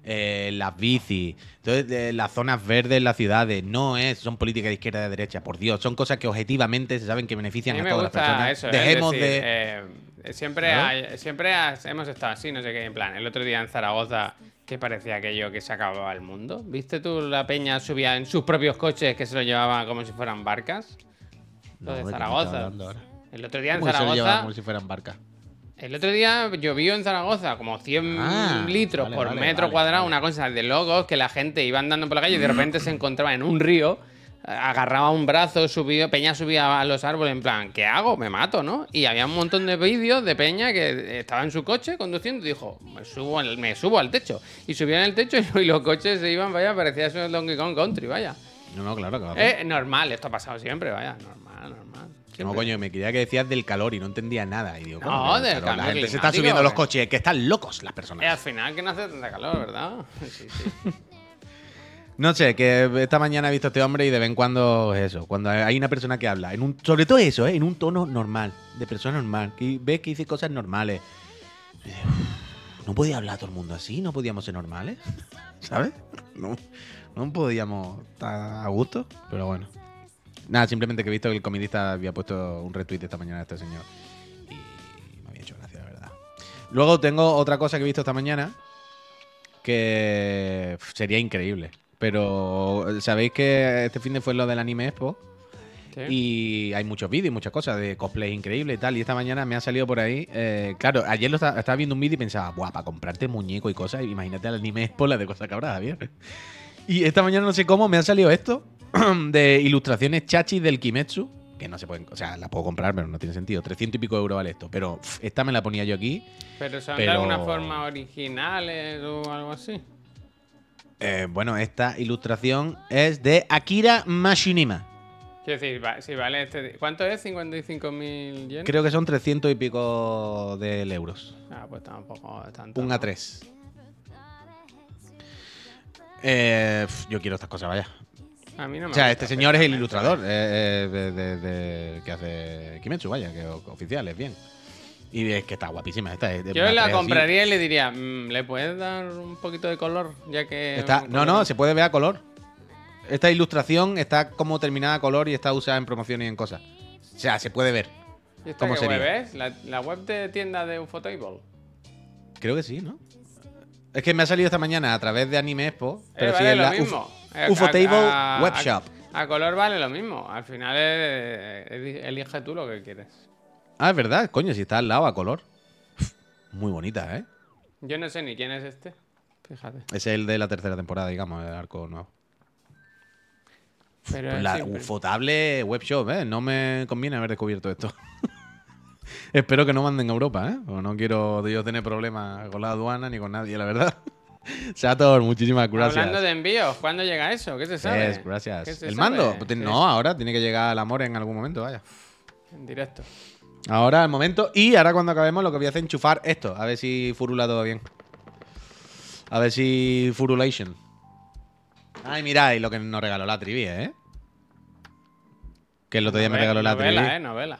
eh, las bicis, entonces, eh, las zonas verdes en las ciudades, no es, son políticas de izquierda y de derecha, por Dios, son cosas que objetivamente se saben que benefician a, todas las personas. eso. Dejemos Es decir, de... eh, siempre hay- siempre has- hemos estado así, no sé qué, en plan. El otro día en Zaragoza, que parecía aquello que se acababa el mundo. ¿Viste tú la peña subía en sus propios coches que se lo llevaban como si fueran barcas? Lo de ¿de qué me Zaragoza. El otro día en ¿Cómo se lo llevaban Zaragoza. como si fueran barcas? El otro día llovió en Zaragoza como 100 Ah, litros vale, por vale, metro vale, cuadrado, una cosa de locos que la gente iba andando por la calle y de repente se encontraba en un río, agarraba un brazo, subió, Peña subía a los árboles en plan, ¿qué hago? Me mato, ¿no? Y había un montón de vídeos de Peña que estaba en su coche conduciendo y dijo, me subo, al- me subo al techo. Y subió en el techo y los coches se iban, vaya, parecía eso el Donkey Kong Country, vaya. No, no, claro, claro. Es normal, esto ha pasado siempre, vaya, normal, normal. Que no, Siempre. coño, me quería que decías del calor y no entendía nada. Y digo, No, ¿cómo que del calor? La gente se está subiendo los eh. coches, que están locos las Eh, al personas. final que no hace tanta calor, ¿verdad? Sí, sí. No sé, que esta mañana he visto a este hombre y de vez en cuando es eso. Cuando hay una persona que habla, en un, sobre todo eso, ¿eh? en un tono normal, de persona normal, que ves que dice cosas normales. Y dices, "Uf, No podía hablar todo el mundo así, no podíamos ser normales, ¿sabes? No, no podíamos estar a gusto, pero bueno. Nada, simplemente que he visto que el comidista había puesto un retweet esta mañana a este señor. Y me había hecho gracia, la verdad. Luego tengo otra cosa que he visto esta mañana que sería increíble. Pero sabéis que este fin de fue lo del Anime Expo Sí. y hay muchos vídeos, muchas cosas de cosplay increíbles y tal. Y esta mañana me ha salido por ahí. eh, claro, ayer lo estaba, estaba viendo un vídeo y pensaba, guau, para comprarte muñeco y cosas, imagínate al Anime Expo la de cosas que habrá, Javier. Y esta mañana no sé cómo me ha salido esto de ilustraciones chachis del Kimetsu. Que no se pueden, o sea, la puedo comprar, pero no tiene sentido. 300 y pico euros vale esto. Pero esta me la ponía yo aquí. Pero son Pero- de alguna forma originales o algo así. Eh, bueno, esta ilustración es de Akira Machinima. Quiero decir, va- vale este. ¿Cuánto es? ¿55.000 yenes? Creo que son 300 y pico de euros. Ah, pues tampoco tanto. Un ¿no? A3. Eh, yo quiero estas cosas, vaya. A mí no me O sea, este señor es el ilustrador eh, eh, de, de- de- que hace Kimetsu, vaya, que oficial, es bien. Y es que está guapísima esta. es Yo la así. compraría y le diría, mm, ¿le puedes dar un poquito de color? Ya que. Está, no, no, se puede ver a color. Esta ilustración está como terminada a color y está usada en promociones y en cosas. O sea, se puede ver. ¿Y esta ¿cómo qué sería? web es? ¿La, la web de tienda de Ufotable? Creo que sí, ¿no? Es que me ha salido esta mañana a través de Anime Expo. Pero Eh, sí vale es lo la mismo. Uf- Ufotable a- a- color vale lo mismo. Al final eh, elige tú lo que quieres. Ah, es verdad, coño, si está al lado a color. Muy bonita, ¿eh? Yo no sé ni quién es este. Fíjate. Es el de la tercera temporada, digamos, el arco nuevo. Pero Pues es la. Ufotable Webshop, ¿eh? No me conviene haber descubierto esto. Espero que no manden a Europa, ¿eh? O no quiero yo tener problemas con la aduana ni con nadie, la verdad. Sator, muchísimas gracias. Hablando de envíos, ¿cuándo llega eso? ¿Qué se sabe? Yes, gracias. ¿Qué se ¿El sabe? mando? Pues, No, ahora tiene que llegar al amor en algún momento, vaya. En directo. Ahora el momento. Y ahora cuando acabemos lo que voy a hacer es enchufar esto. A ver si furula todo bien. A ver si furulation. Ay, mira, y lo que nos regaló la trivi, ¿eh? Que el otro día me regaló la novela, trivi. eh, novela.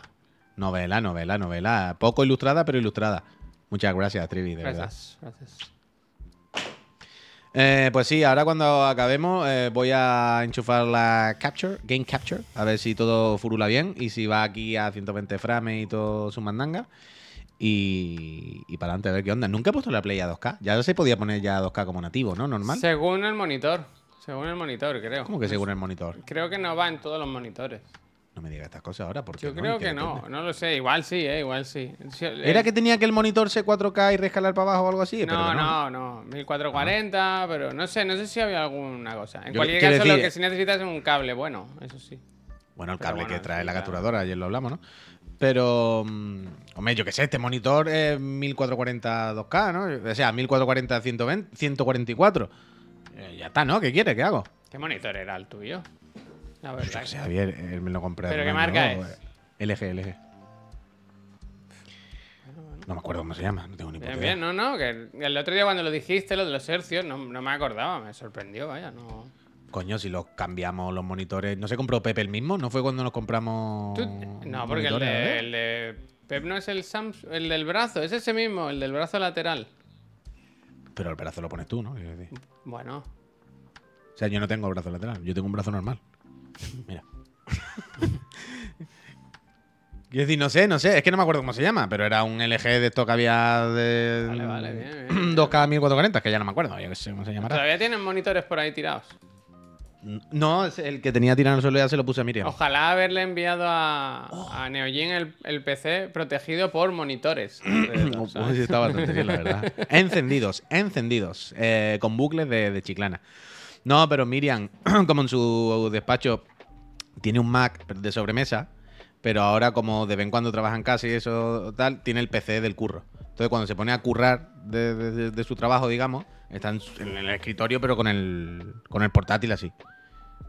Novela, novela, novela. Poco ilustrada, pero ilustrada. Muchas gracias, Trivi, de verdad. Gracias, gracias. Eh, pues sí, ahora cuando acabemos eh, voy a enchufar la Capture, Game Capture, a ver si todo furula bien y si va aquí a 120 frames y todo su mandanga. Y, y para adelante a ver qué onda. Nunca he puesto la Play a 2K. Ya se podía poner ya a 2K como nativo, ¿no? Normal. Según el monitor. Según el monitor, creo. ¿Cómo que según el monitor? Creo que no va en todos los monitores. No me digas estas cosas ahora, porque Yo creo que no, no lo sé. Igual sí, eh, igual sí. ¿Era que tenía que el monitor ser 4K y rescalar para abajo o algo así? Pero No, que no, no, 1440, pero no sé, no sé si había alguna cosa. En Yo cualquier caso, lo que sí necesitas es un cable bueno, eso sí. Bueno, el cable bueno, que trae sí, la capturadora, ayer lo hablamos, ¿no? Pero, mm, hombre, yo qué sé, este monitor es 1440 2K, ¿no? O sea, 1440 120, 144. Eh, ya está, ¿no? ¿Qué quieres? ¿Qué hago? ¿Qué monitor era el tuyo? La Pues yo verdad. qué sé, Javier, él me lo compré. ¿Pero qué marca es? LG, LG. No me acuerdo cómo se llama, no tengo ni idea. bien, no, no, que el otro día cuando lo dijiste, lo de los hercios, no, no me acordaba, me sorprendió, vaya, no. Coño, si los cambiamos los monitores. ¿No se compró Pepe el mismo? ¿No fue cuando nos compramos.? Tú- no, porque el de, ¿eh? el de Pep no es el Samsung, el del brazo, es ese mismo, el del brazo lateral. Pero el brazo lo pones tú, ¿no? Bueno, O sea, yo no tengo brazo lateral, yo tengo un brazo normal. Mira. Quiero decir, no sé, no sé, es que no me acuerdo cómo se llama, pero era un LG de esto que había de. Vale, vale, bien, bien, 2K 1440, que ya no me acuerdo, yo qué sé cómo se llamará. todavía tienen monitores por ahí tirados. No, el que tenía tirado el suelo ya se lo puse a Miriam. Ojalá haberle enviado a, a Neogin el, el PC protegido por monitores. Pues ¿sabes? sí, está bastante bien, la verdad. encendidos, encendidos, eh, con bucles de, de chiclana. No, pero Miriam, como en su despacho tiene un Mac de sobremesa, pero ahora como de vez en cuando trabaja en casa y eso tal, tiene el PC del curro. Entonces cuando se pone a currar de, su trabajo, digamos, está en, en el escritorio pero con el, con el portátil así.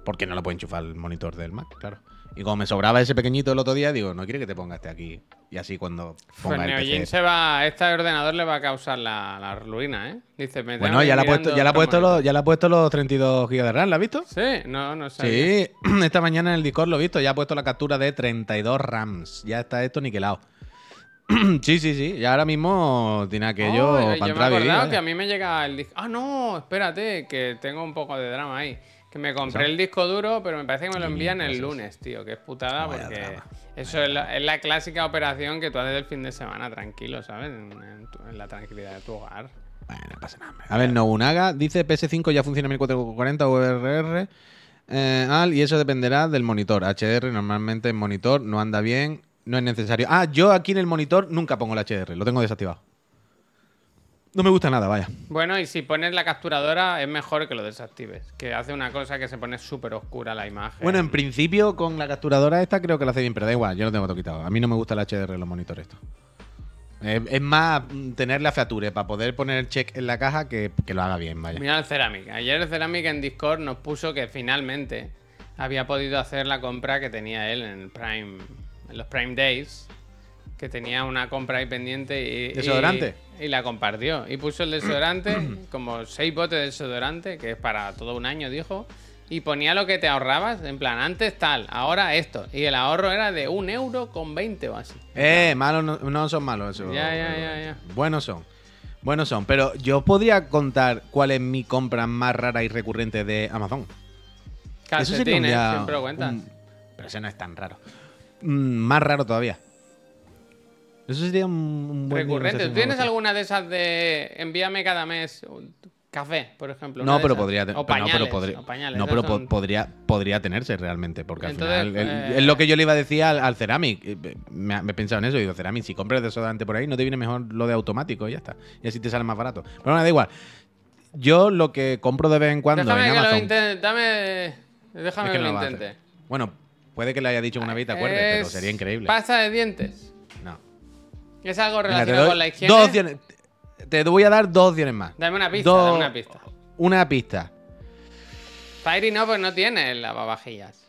Porque no lo puede enchufar el monitor del Mac, claro. Y como me sobraba ese pequeñito el otro día, digo, no quiere que te ponga este aquí. Y así cuando Pues ponga el Neogin PC. se va, este ordenador le va a causar la, la ruina, ¿eh? Dice, me Bueno, ya le ha puesto, ya le ha puesto los, ya le ha puesto los 32 GB de RAM, ¿la has visto? Sí, no, no sabía. Sí, esta mañana en el Discord lo he visto, ya ha puesto la captura de 32 RAMs. Ya está esto niquelado. sí, sí, sí. Y ahora mismo tiene aquello Oh, para yo me he a vivir, acordado vaya. que a mí me llega el. Ah, no, espérate, que tengo un poco de drama ahí. Que me compré el disco duro, pero me parece que me lo envían el lunes, tío. Que es putada Vaya porque drama. eso es la, es la clásica operación que tú haces el fin de semana tranquilo, ¿sabes? En, en tu- en la tranquilidad de tu hogar. Bueno, no pasa nada. A ver, Nobunaga dice PS5 ya funciona 1440 URR. eh, al, y eso dependerá del monitor. HDR normalmente en monitor no anda bien, no es necesario. Ah, yo aquí en el monitor nunca pongo el HDR, lo tengo desactivado. No me gusta nada, vaya. Bueno, y si pones la capturadora, es mejor que lo desactives. Que hace una cosa que se pone súper oscura la imagen. Bueno, en principio con la capturadora esta creo que lo hace bien, pero da igual, yo lo tengo todo quitado. A mí no me gusta el HDR en los monitores esto. Es, es más mm, tener la feature para poder poner el check en la caja que, que lo haga bien, vaya. Mira el Ceramic. Ayer el Ceramic en Discord nos puso que finalmente había podido hacer la compra que tenía él en el Prime, en los Prime Days, que tenía una compra ahí pendiente y, ¿Desodorante? y, y la compartió. Y puso el desodorante, como seis botes de desodorante, que es para todo un año, dijo. Y ponía lo que te ahorrabas, en plan, antes tal, ahora esto. Y el ahorro era de un euro con 20 o así. Eh, malos no, no son malos eso. Ya, ya, ya, ya. Buenos son. Buenos son. Pero yo podría contar cuál es mi compra más rara y recurrente de Amazon. Eso sería un Calcetines, día- siempre lo cuentas. un- Pero ese no es tan raro. Mm, más raro todavía. Eso sería un, un buen Recurrente. ¿Tú tienes alguna de esas de envíame cada mes café, por ejemplo? No, pero podría, O no, pañales. pero podría, o pañales, no, pero po- son- podría, podría tenerse realmente, porque al final eh, es lo que yo le iba a decir al, al Ceramic. eh, Me, me he pensado en eso y digo, Ceramic, si compras desodorante por ahí, no te viene mejor lo de automático y ya está. Y así te sale más barato. Pero bueno, da igual. Yo lo que compro de vez en cuando Déjame en que lo intente. Dame. Déjame es que no lo intente. Bueno, puede que le haya dicho una vez y te acuerdes, pero sería increíble. Pasta de dientes. ¿Es algo relacionado doy con la higiene? dos opciones. Te voy a dar dos opciones más. Dame una pista, Dos- dame una pista. Una pista. Fairy no, pues no tiene lavavajillas.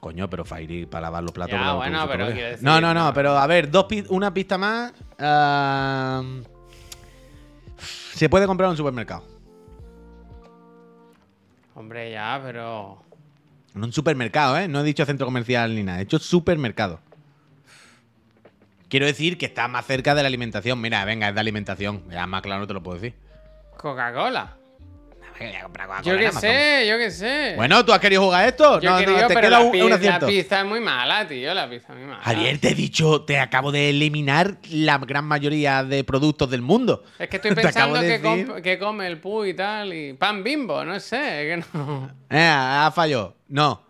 Coño, pero Fairy para lavar los platos. Ya, bueno, pero decir, No, no, no, pero a ver, dos una pista más. se puede comprar en un supermercado. Hombre, ya, pero. En un supermercado, ¿eh? No he dicho centro comercial ni nada. He dicho supermercado. Quiero decir que está más cerca de la alimentación. Mira, venga, es de alimentación. Ya más claro no te lo puedo decir. Coca-Cola. Yo qué sé, yo qué sé. Bueno, ¿tú has querido jugar esto? yo no, quería, no, te pero queda la, un, pi- un la acierto. pista es muy mala, tío. La pista es muy mala. Javier, te he dicho, te acabo de eliminar la gran mayoría de productos del mundo. Es que estoy pensando que, come el pu y tal. Y pan bimbo, no sé, que no. Eh, ha fallado. No.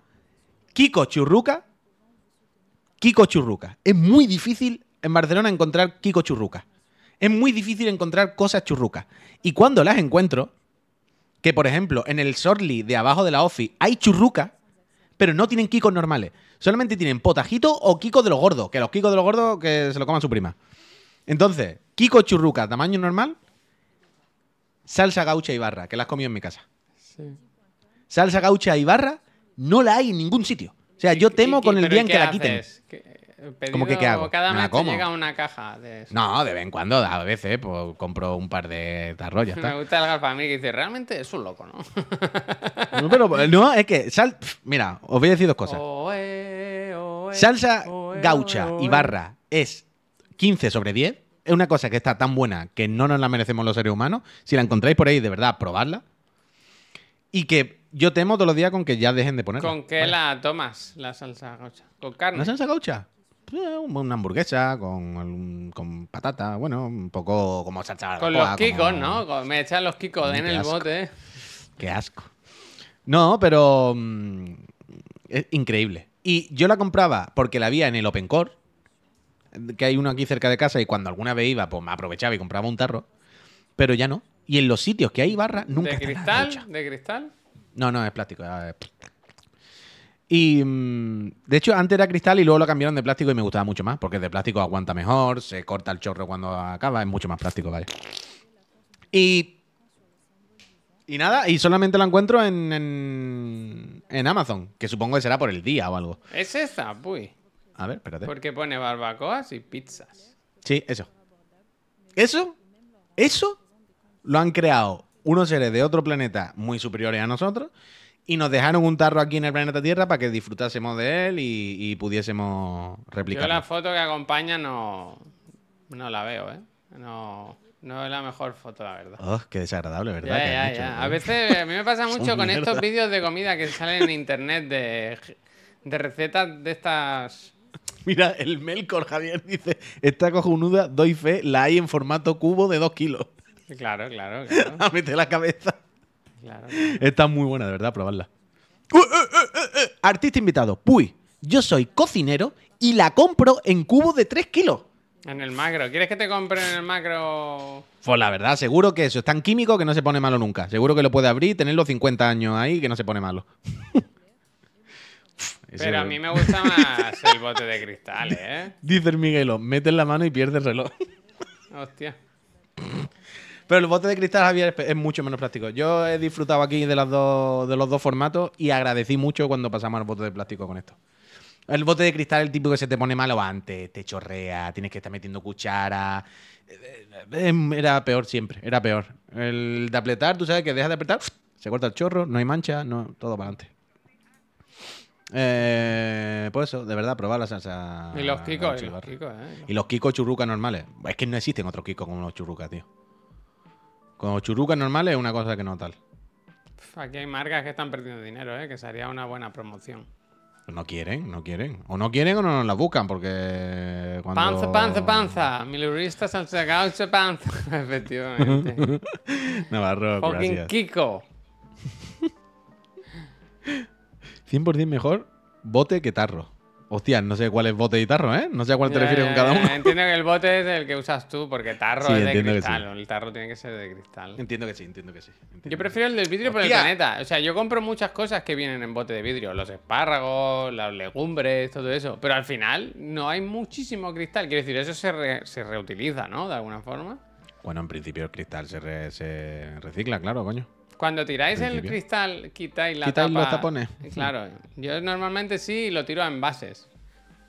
Kiko Churruca. Kiko Churruca. Es muy difícil en Barcelona encontrar Kiko Churruca. Es muy difícil encontrar cosas churrucas. Y cuando las encuentro, que por ejemplo en el Sorli de abajo de la Office hay churruca, pero no tienen Kikos normales. Solamente tienen potajito o Kiko de los gordos. Que los Kikos de los gordos que se lo coman su prima. Entonces, Kiko Churruca, tamaño normal. Salsa gaucha y barra, que la has comido en mi casa Sí. salsa gaucha y barra no la hay en ningún sitio. O sea, yo temo ¿Y- y- con el día ¿y en que la quiten. haces? ¿Qué- ¿Cómo que qué pedido hago? Cada mes te llega una caja de eso. No, de vez en cuando, a veces, pues compro un par de tarros, ya Me gusta el Galfamir que dice, realmente es un loco, ¿no? No, pero no, es que, sal, mira, os voy a decir dos cosas. Oe, oe, Salsa oe, gaucha y barra es 15 sobre 10. Es una cosa que está tan buena que no nos la merecemos los seres humanos. Si la encontráis por ahí, de verdad, probadla. Y que yo temo todos los días con que ya dejen de ponerla. ¿Con qué la tomas, la salsa gaucha? ¿Con carne? ¿Una salsa gaucha? Pues, Una hamburguesa con, con patata, bueno, un poco como salsa Con los kikos, como- ¿no? Me echan los kikos en el bote. Qué asco. No, pero mm, es increíble. Y yo la compraba porque la había en el Open Core, que hay uno aquí cerca de casa y cuando alguna vez iba, pues me aprovechaba y compraba un tarro, pero ya no. Y en los sitios que hay barra nunca ¿De cristal? ¿De cristal? No, no, es plástico. ya, es- Y mm, de hecho, antes era cristal y luego lo cambiaron de plástico y me gustaba mucho más, porque de plástico aguanta mejor, se corta el chorro cuando acaba, es mucho más práctico, vaya. Y. Y nada, y solamente la encuentro en, en, en Amazon, que supongo que será por el día o algo. Es esa, puy. A ver, espérate. Porque pone barbacoas y pizzas. Sí, eso. Eso, eso lo han creado unos seres de otro planeta muy superiores a nosotros y nos dejaron un tarro aquí en el planeta Tierra para que disfrutásemos de él y, y pudiésemos Yo replicarlo. la foto que acompaña no, no la veo, ¿eh? No, no es la mejor foto, la verdad. Oh, qué desagradable, ¿verdad? A veces a mí me pasa mucho con mierda. estos vídeos de comida que salen en internet de, de recetas de estas. Mira, el Melkor Javier dice: Esta cojonuda, doy fe, la hay en formato cubo de 2 kilos. Claro, claro, claro. A meter la cabeza. claro. Está muy buena, de verdad, probarla. Uh, uh, uh, uh, uh. Artista invitado. Puy, yo soy cocinero y la compro en cubos de 3 kilos. En el macro. ¿Quieres que te compre en el macro? Pues la verdad, seguro que eso es tan químico que no se pone malo nunca. Seguro que lo puede abrir y tenerlo 50 años ahí que no se pone malo. Pero a mí me gusta más el bote de cristal, ¿eh? Dice el Miguelo, metes la mano y pierdes el reloj. Hostia. Pero el bote de cristal, Javier, es- mucho menos práctico. Yo he disfrutado aquí de, las dos, de los dos formatos y agradecí mucho cuando pasamos al bote de plástico con esto. El bote de cristal es el tipo que se te pone malo antes, te chorrea, tienes que estar metiendo cuchara. Eh, eh, Era peor siempre, era peor. El de apretar, tú sabes que dejas de apretar, se corta el chorro, no hay mancha, no, todo para adelante. Eh, pues eso, de verdad, probar la salsa. Y los kikos, y los kikos, eh. Y los kikos churrucas normales. Es que no existen otros kikos como los churrucas, tío. Con los churrucas normales es una cosa que no tal. Aquí hay marcas que están perdiendo dinero, eh, que sería una buena promoción. No quieren, no quieren. O no quieren o no nos la buscan, porque cuando... Panza, panza, panza. Milurista salsa gaucha, panza. Efectivamente. Navarro, Fucking gracias. Kiko. 100% mejor bote que tarro. Hostia, no sé cuál es bote y tarro, ¿eh? No sé a cuál te refieres con cada uno. Entiendo que el bote es el que usas tú, porque tarro Sí, es de cristal. El tarro tiene que ser de cristal. Entiendo que sí, entiendo que sí. entiendo Yo prefiero el del vidrio por el Hostia. planeta. O sea, yo compro muchas cosas que vienen en bote de vidrio. Los espárragos, las legumbres, todo eso. Pero al final no hay muchísimo cristal. Quiero decir, eso se, re- se reutiliza, ¿no? De alguna forma. Bueno, en principio el cristal se, re- se recicla, claro, coño. Cuando tiráis el cristal, quitáis la ¿Quitáis tapa. los tapones? Claro. Yo normalmente sí lo tiro a envases.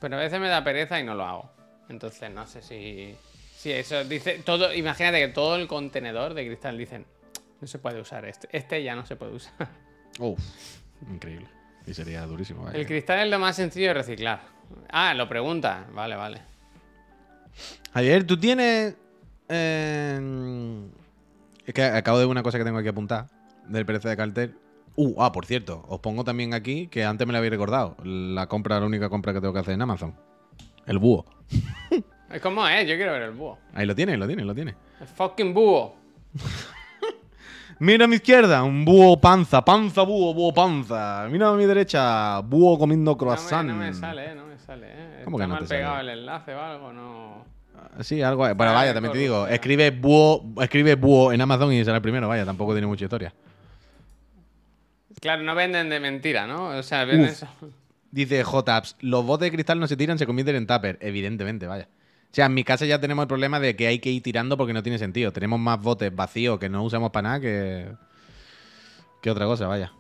Pero a veces me da pereza y no lo hago. Entonces no sé si. Si eso dice. todo Imagínate que todo el contenedor de cristal dicen. No se puede usar este. Este ya no se puede usar. Uf, increíble. Y sería durísimo, vaya. El cristal es lo más sencillo de reciclar. Ah, lo pregunta. Vale, vale. Javier, tú tienes. eh, Es que acabo de ver una cosa que tengo aquí apuntada del precio de cartel. Uh, ah, por cierto, os pongo también aquí que antes me lo habéis recordado. La compra, la única compra que tengo que hacer en Amazon. El búho. Es como es, yo quiero ver el búho. Ahí lo tiene, lo tiene, lo tiene. El fucking búho. Mira a mi izquierda, un búho panza, panza búho, búho panza. Mira a mi derecha, búho comiendo No me, croissant. no me sale, eh, no me sale, eh. ¿Cómo Está que no mal te sale? pegado el enlace o algo, no. Sí, algo. Bueno, Ah, vaya, también te digo. Escribe búho, escribe búho en Amazon y será el primero, vaya, tampoco tiene mucha historia. Claro, no venden de mentira, ¿no? O sea, venden eso. Dice Jotaps, los botes de cristal no se tiran, se convierten en tupper. Evidentemente, vaya. O sea, en mi casa ya tenemos el problema de que hay que ir tirando porque no tiene sentido. Tenemos más botes vacíos que no usamos para nada que. que otra cosa, vaya.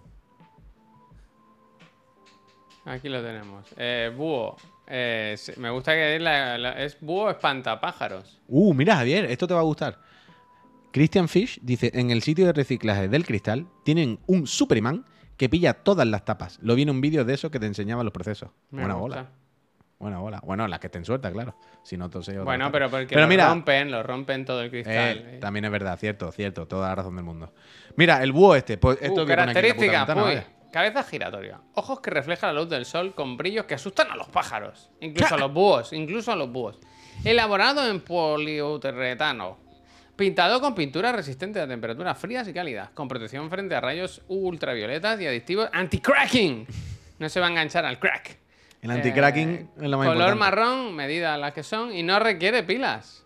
Aquí lo tenemos. Eh, búho. Eh, me gusta que es, la- la- es búho espantapájaros. Uh, mira, Javier, esto te va a gustar. Christian Fish dice: en el sitio de reciclaje del cristal tienen un super imán que pilla todas las tapas. Lo vi en un vídeo de eso que te enseñaba los procesos. Me Buena gusta. bola. Buena bola. Bueno, las que estén sueltas, claro. Si no, entonces. Bueno, pero porque Pero lo mira, rompen, lo rompen todo el cristal. Eh, eh. también es verdad, cierto, cierto, toda la razón del mundo. Mira, el búho este, pues esto Uh, que ventana, uy. vaya. Cabeza giratoria. Ojos que reflejan la luz del sol con brillos que asustan a los pájaros. Incluso a los búhos. Incluso a los búhos. Elaborado en poliuretano. Pintado con pintura resistente a temperaturas frías y cálidas. Con protección frente a rayos ultravioletas y adictivos anti-cracking. No se va a enganchar al crack. El anti-cracking Eh, es lo más Color importante. marrón, medidas las que son, y no requiere pilas.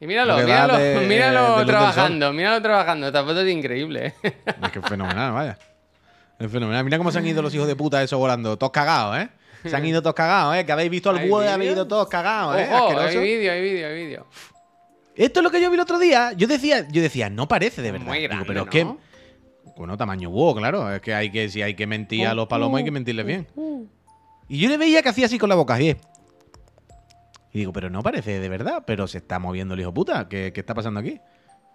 Y míralo, míralo, de- míralo de luz del trabajando, míralo trabajando. Esta foto es increíble. Es que es fenomenal, vaya. Es fenomenal. Mira cómo se han ido los hijos de puta esos volando, todos cagados, ¿eh? Se han ido todos cagados, ¿eh? Que habéis visto al ¿Hay búho vídeo? habéis ido todos cagados, ¿eh? Ojo, Asqueroso. hay vídeo, hay vídeo, hay vídeo. Esto es lo que yo vi el otro día. Yo decía, yo decía, no parece de verdad. Muy Digo, pero es ¿no? que. Bueno, tamaño búho, claro. Es que hay que, si hay que mentir a los palomos, hay que mentirles bien. Y yo le veía que hacía así con la boca, así. Y digo, pero no parece de verdad, pero se está moviendo el hijo puta. ¿Qué, qué está pasando aquí?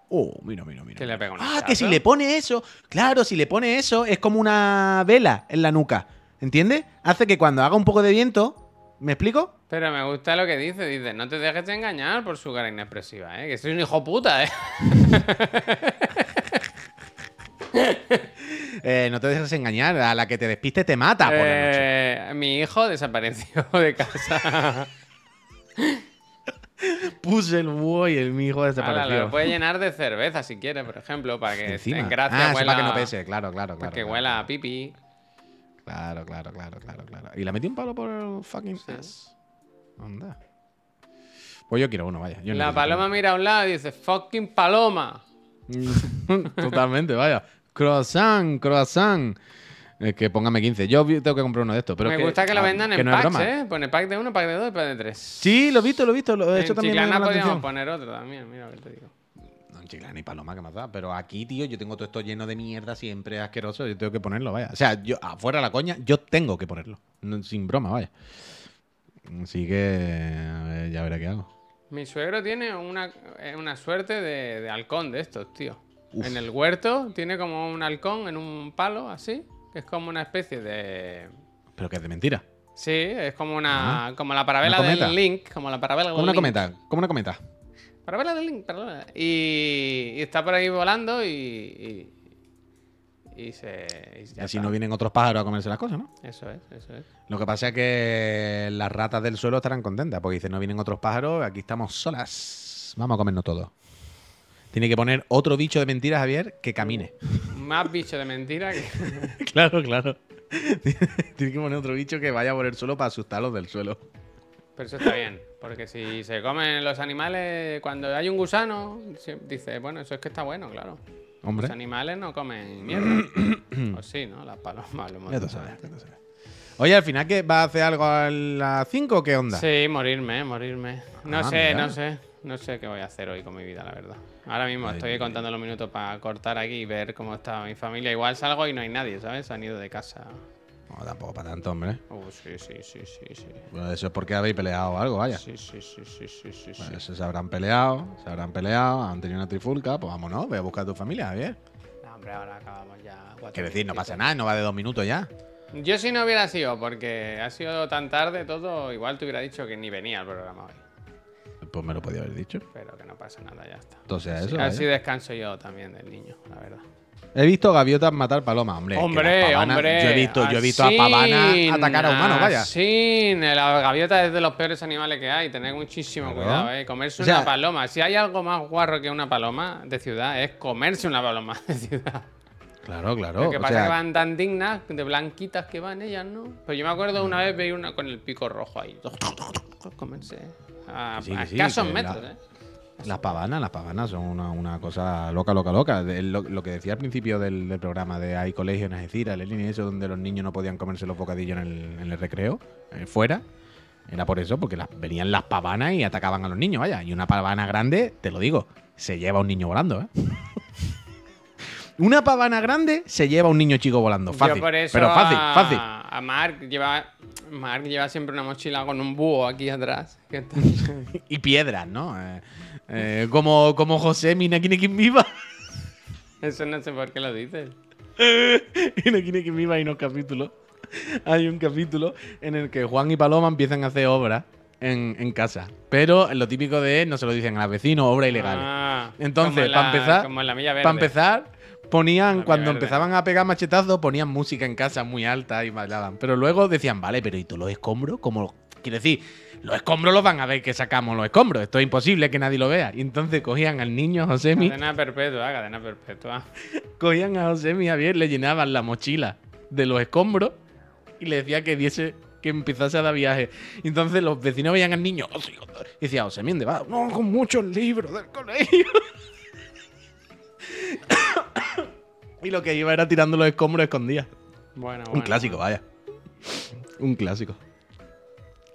Oh, mira, mira, mira. Que le pega un Ah, que si le pone eso, claro, si le pone eso, es como una vela en la nuca. ¿Entiendes? Hace que cuando haga un poco de viento, ¿me explico? Pero me gusta lo que dice. Dice, no te dejes de engañar por su cara inexpresiva, ¿eh? Que soy un hijo puta, ¿eh? Eh, no te dejes engañar, a la que te despiste te mata por la noche. Eh, mi hijo desapareció de casa. Puse el búho y el mi hijo Ala, desapareció. lo puede llenar de cerveza si quiere, por ejemplo, para que Encima. en gracia ah, huela, para que no pese, claro, claro, claro. para que claro, huela a pipi. Claro, claro, claro, claro, claro. Y la metí un palo por el fucking ass. Anda. Pues yo quiero uno, vaya. Yo La paloma mira a un lado y dice, fucking paloma. Totalmente, vaya. Croissant, croissant. Es que póngame 15. Yo tengo que comprar uno de estos. Pero Me es gusta que lo ah, vendan que en no packs. ¿eh? Pone pack de uno, pack de dos y pack de tres. Sí, lo he visto, lo he visto. Lo, en eso también me Chiclana podríamos poner otro también, mira lo que te digo. No, en Chiclana y paloma, que más da. Pero aquí, tío, yo tengo todo esto lleno de mierda siempre asqueroso. Yo tengo que ponerlo, vaya. O sea, yo, afuera la coña, yo tengo que ponerlo. No- sin broma, vaya. Así que ya veré qué hago. Mi suegro tiene una, eh, una suerte de, de halcón de estos, tío. En el huerto tiene como un halcón en un palo, así. Que es como una especie de. Pero que es de mentira. Sí, es como una. Como la parabela del Link. Como la parabela Como del una Link. cometa, como una cometa. Parabela del Link, parabela. Y, y está por ahí volando y. Y, y se. y ya así está. no vienen otros pájaros a comerse las cosas, ¿no? Eso es, eso es. Lo que pasa es que las ratas del suelo estarán contentas, porque dicen, no vienen otros pájaros, aquí estamos solas. Vamos a comernos todo. Tiene que poner otro bicho de mentira, Javier, que camine. Más bicho de mentira que. claro, claro. Tiene que poner otro bicho que vaya por el suelo para asustarlos del suelo. Pero eso está bien, porque si se comen los animales, cuando hay un gusano, dice, bueno, eso es que está bueno, claro. Hombre, Los animales no comen mierda. o sí, ¿no? Las palomas lo sabes. Oye, al final, ¿qué? ¿Va a hacer algo a las 5 o qué onda? Sí, morirme, morirme. No Ah, sé, mira. no sé. No sé qué voy a hacer hoy con mi vida, la verdad. Ahora mismo Ay, estoy contando los minutos para cortar aquí y ver cómo está mi familia. Igual salgo y no hay nadie, ¿sabes? Se han ido de casa. No, tampoco para tanto, hombre. Uh, sí, sí, sí, sí, sí. Bueno, eso es porque habéis peleado o algo, vaya. Sí, sí, sí, sí, sí, sí, sí. Bueno, eso se habrán peleado, se habrán peleado, han tenido una trifulca, pues vámonos, voy a buscar a tu familia, Javier. No, hombre, ahora acabamos ya. cuatro Quiero decir, no pasa nada, no va de dos minutos ya. Yo si no hubiera sido, porque ha sido tan tarde todo, igual te hubiera dicho que ni venía al programa hoy. Pues me lo podía haber dicho. Pero que no pasa nada, ya está. Entonces, Así- eso. así vaya. descanso yo también del niño, la verdad. He visto gaviotas matar palomas, hombre. Hombre, pavanas- hombre. Yo he visto, yo he visto a pavanas atacar a humanos, vaya. Sí, la gaviota es de los peores animales que hay. Tener muchísimo Claro. cuidado, eh. Comerse O sea- una paloma. Si hay algo más guarro que una paloma de ciudad, es comerse una paloma de ciudad. Claro, claro. Lo que o pasa sea, es que van tan dignas, de blanquitas que van ellas, ¿no? Pero yo me acuerdo una vez veí una con el pico rojo ahí. Comerse. A, sí, a sí, escasos metros, la- ¿eh? Las pavanas, las pavanas son una, una cosa loca, loca, loca. Lo, que decía al principio del, programa de hay colegio en Algeciras, el y eso, donde los niños no podían comerse los bocadillos en el, en el recreo, eh, fuera. Era por eso, porque las, venían las pavanas y atacaban a los niños, vaya. Y una pavana grande, te lo digo, se lleva a un niño volando, ¿eh? Una pavana grande se lleva a un niño chico volando. Fácil. Yo por eso pero fácil, a, fácil. A Mark lleva, Mark lleva siempre una mochila con un búho aquí atrás. Y piedras, ¿no? Eh, eh, como, como José Minakinekin Viva. Eso no sé por qué lo dices. que Viva hay unos capítulos. Hay un capítulo en el que Juan y Paloma empiezan a hacer obras en, en casa. Pero lo típico de no se lo dicen a los vecinos, obras ilegales. Ah, Entonces, en para empezar, para empezar, ponían, cuando empezaban a pegar machetazos, ponían música en casa muy alta y bailaban. Pero luego decían, vale, pero ¿y tú los escombros? Como Quiero decir, los escombros los van a ver que sacamos los escombros. Esto es imposible que nadie lo vea. Y entonces cogían al niño Josemi, Cadena perpetua, cadena perpetua. cogían a Josemi y Javier, le llenaban la mochila de los escombros y le decía que diese que empezase a dar viaje. Y entonces los vecinos veían al niño "Oh, y decía, Josemi, ¿dónde va? No, con muchos libros del colegio. y lo que iba era tirando los escombros escondidas. Bueno, Un bueno, clásico, vaya. Un clásico.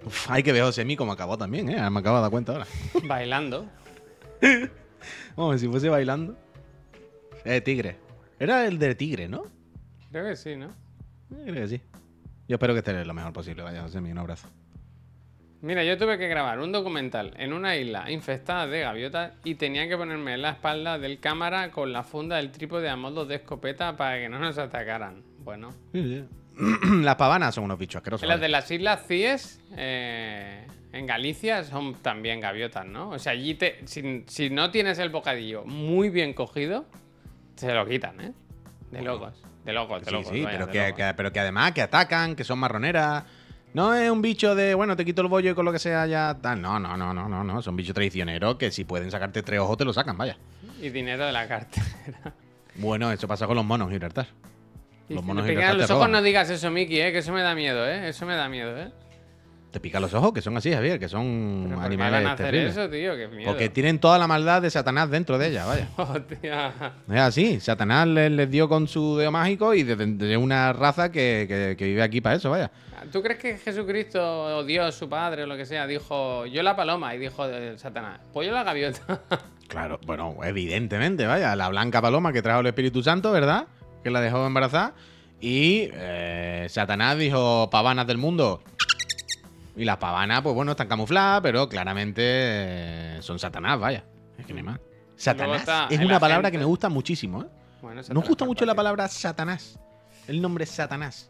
Uf, hay que ver a Josemi como acabó también, ¿eh? Me acabo de dar cuenta ahora. Bailando. Como si fuese bailando. Eh, tigre. Era el de tigre, ¿no? Creo que sí, ¿no? Eh, Creo que sí. Yo espero que esté lo mejor posible. Vaya, Josemi, un abrazo. Mira, yo tuve que grabar un documental en una isla infestada de gaviotas y tenía que ponerme en la espalda del cámara con la funda del trípode a modo de escopeta para que no nos atacaran. Bueno. Las pavanas son unos bichos asquerosos. Las vaya. de las Islas Cíes, eh, en Galicia, son también gaviotas, ¿no? O sea, allí te, si, si no tienes el bocadillo muy bien cogido, se lo quitan, ¿eh? De locos, de locos, de Sí, locos. sí, vaya, pero que- pero que además que atacan, que son marroneras. No es un bicho de, bueno, te quito el bollo y con lo que sea ya tal. No, no, no, no, no, no. Son bichos traicioneros que si pueden sacarte tres ojos te lo sacan, vaya. Y dinero de la cartera. Bueno, eso pasa con los monos, Gibraltar. Los monos Gibraltar los ojos, roban. no digas eso, Miki, ¿eh? Que eso me da miedo, ¿eh? Eso me da miedo, ¿eh? Te pican los ojos, que son así, Javier, que son ¿Pero por qué animales hacer terribles. eso, tío? Qué miedo. Porque tienen toda la maldad de Satanás dentro de ella, vaya. Hostia. Es así, Satanás les, les dio con su dedo mágico y de, de una raza que, que- que vive aquí para eso, vaya. ¿Tú crees que Jesucristo o Dios, su padre o lo que sea, dijo yo la paloma y dijo Satanás, pues yo la gaviota? Claro, bueno, evidentemente, vaya, la blanca paloma que trajo el Espíritu Santo, ¿verdad? Que la dejó embarazada. Y eh, Satanás dijo, pavanas del mundo. Y las pavanas, pues bueno, están camufladas, pero claramente eh, son Satanás, vaya. Es que no hay más. Satanás está es una palabra que me gusta muchísimo, ¿eh? Bueno, Nos gusta mucho la palabra Satanás. El nombre Satanás.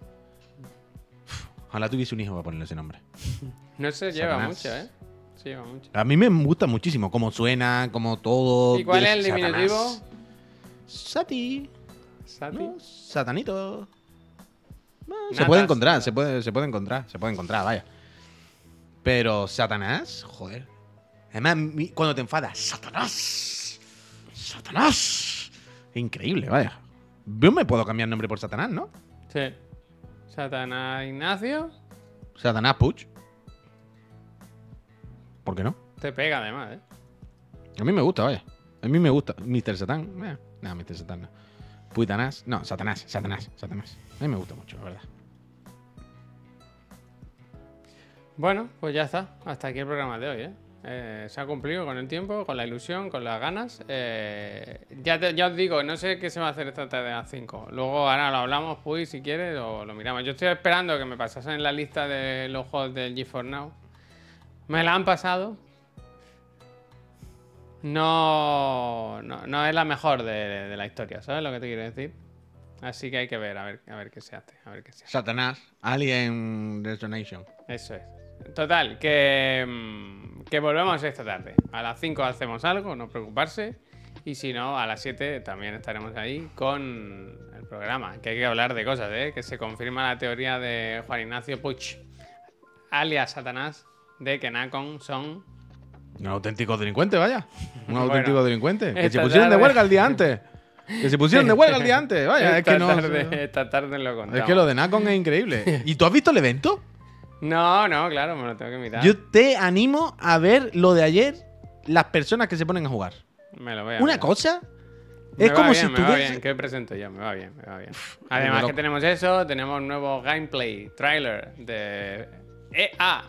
Uf, Ojalá tuviese un hijo para ponerle ese nombre. No se lleva Satanás. mucho, ¿eh? Se lleva mucho. A mí me gusta muchísimo cómo suena, cómo todo. ¿Y cuál es el Satanás. diminutivo? Sati. Sati. ¿no? Satanito. Bueno, se puede encontrar, se puede, se puede encontrar, se puede encontrar, vaya. Pero Satanás, joder. Además, cuando te enfadas, Satanás. Satanás. Increíble, vaya. Yo me puedo cambiar nombre por Satanás, ¿no? Sí. Satanás Ignacio. Satanás Puch. ¿Por qué no? Te pega además, ¿eh? A mí me gusta, vaya. A mí me gusta. Mr. Satán. Eh, no, Mr. Satán no. Puitanás. No, Satanás, Satanás, Satanás. A mí me gusta mucho, la verdad. Bueno, pues ya está. Hasta aquí el programa de hoy, ¿eh? Eh, se ha cumplido con el tiempo, con la ilusión, con las ganas. Eh, ya, te- ya os digo, no sé qué se va a hacer esta tarde a las 5. Luego ahora lo hablamos, pues, si quieres, o lo miramos. Yo estoy esperando que me pasasen la lista de los juegos del GeForce Now. Me la han pasado. No, no, no es la mejor de, de la historia, ¿sabes lo que te quiero decir? Así que hay que ver, a ver, a ver qué se hace, a ver qué se hace. Satanás, Alien Resonation. Eso es. Total, que, mm, que volvemos esta tarde. A las 5 hacemos algo, no preocuparse. Y si no, a las 7 también estaremos ahí con el programa. Que hay que hablar de cosas, ¿eh? Que se confirma la teoría de Juan Ignacio Puig, alias Satanás, de que Nacon son. Un auténtico delincuente, vaya. Un Bueno, auténtico delincuente. Que se pusieron de huelga el día antes. Que se pusieron de huelga el día antes. Vaya, es esta, que no. tarde, esta tarde lo contamos. Es que lo de Nacon es increíble. ¿Y tú has visto el evento? No, no, claro, me lo tengo que mirar. Yo te animo a ver lo de ayer, las personas que se ponen a jugar. Me lo voy a Una mirar. cosa Me es va como bien, si me va bien. ¿Qué presento yo? Me va bien, me va bien. Además que tenemos eso, tenemos un nuevo gameplay, trailer de EA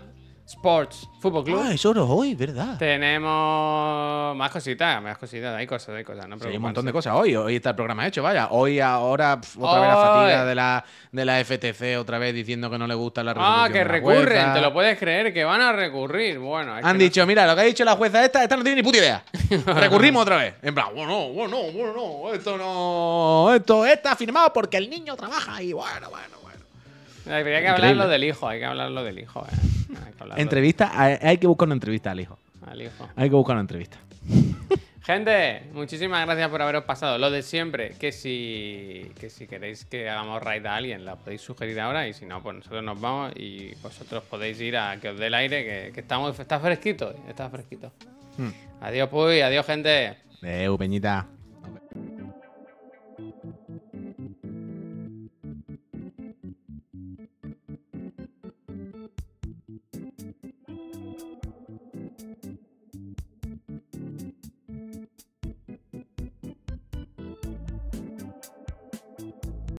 Sports Football Club. Ah, eso lo hoy, ¿verdad? Tenemos más cositas, más cositas, hay cosas, hay cosas, no Sí, hay un montón de cosas hoy. Hoy está el programa hecho, vaya. Hoy, ahora, pf, otra vez la fatiga de la, de la FTC, otra vez diciendo que no le gusta la resolución Ah, que de la recurren, jueza. te lo puedes creer, que van a recurrir. Bueno, es Han que no- dicho, mira, lo que ha dicho la jueza esta, esta no tiene ni puta idea. Recurrimos otra vez. En plan, bueno, bueno, bueno, no, esto no. Esto está firmado porque el niño trabaja y bueno, bueno. Habría que hablarlo del hijo, hay que hablarlo del hijo. eh. Hay que hablarlo Entrevista, hay, hay que buscar una entrevista al hijo. al hijo. Hay que buscar una entrevista. Gente, muchísimas gracias por haberos pasado. Lo de siempre, que si, que si queréis que hagamos raid a alguien, la podéis sugerir ahora y si no, pues nosotros nos vamos y vosotros podéis ir a que os dé el aire, que, que estamos, está fresquito, está fresquito. Adiós, pues, adiós, gente. Eh, Peñita.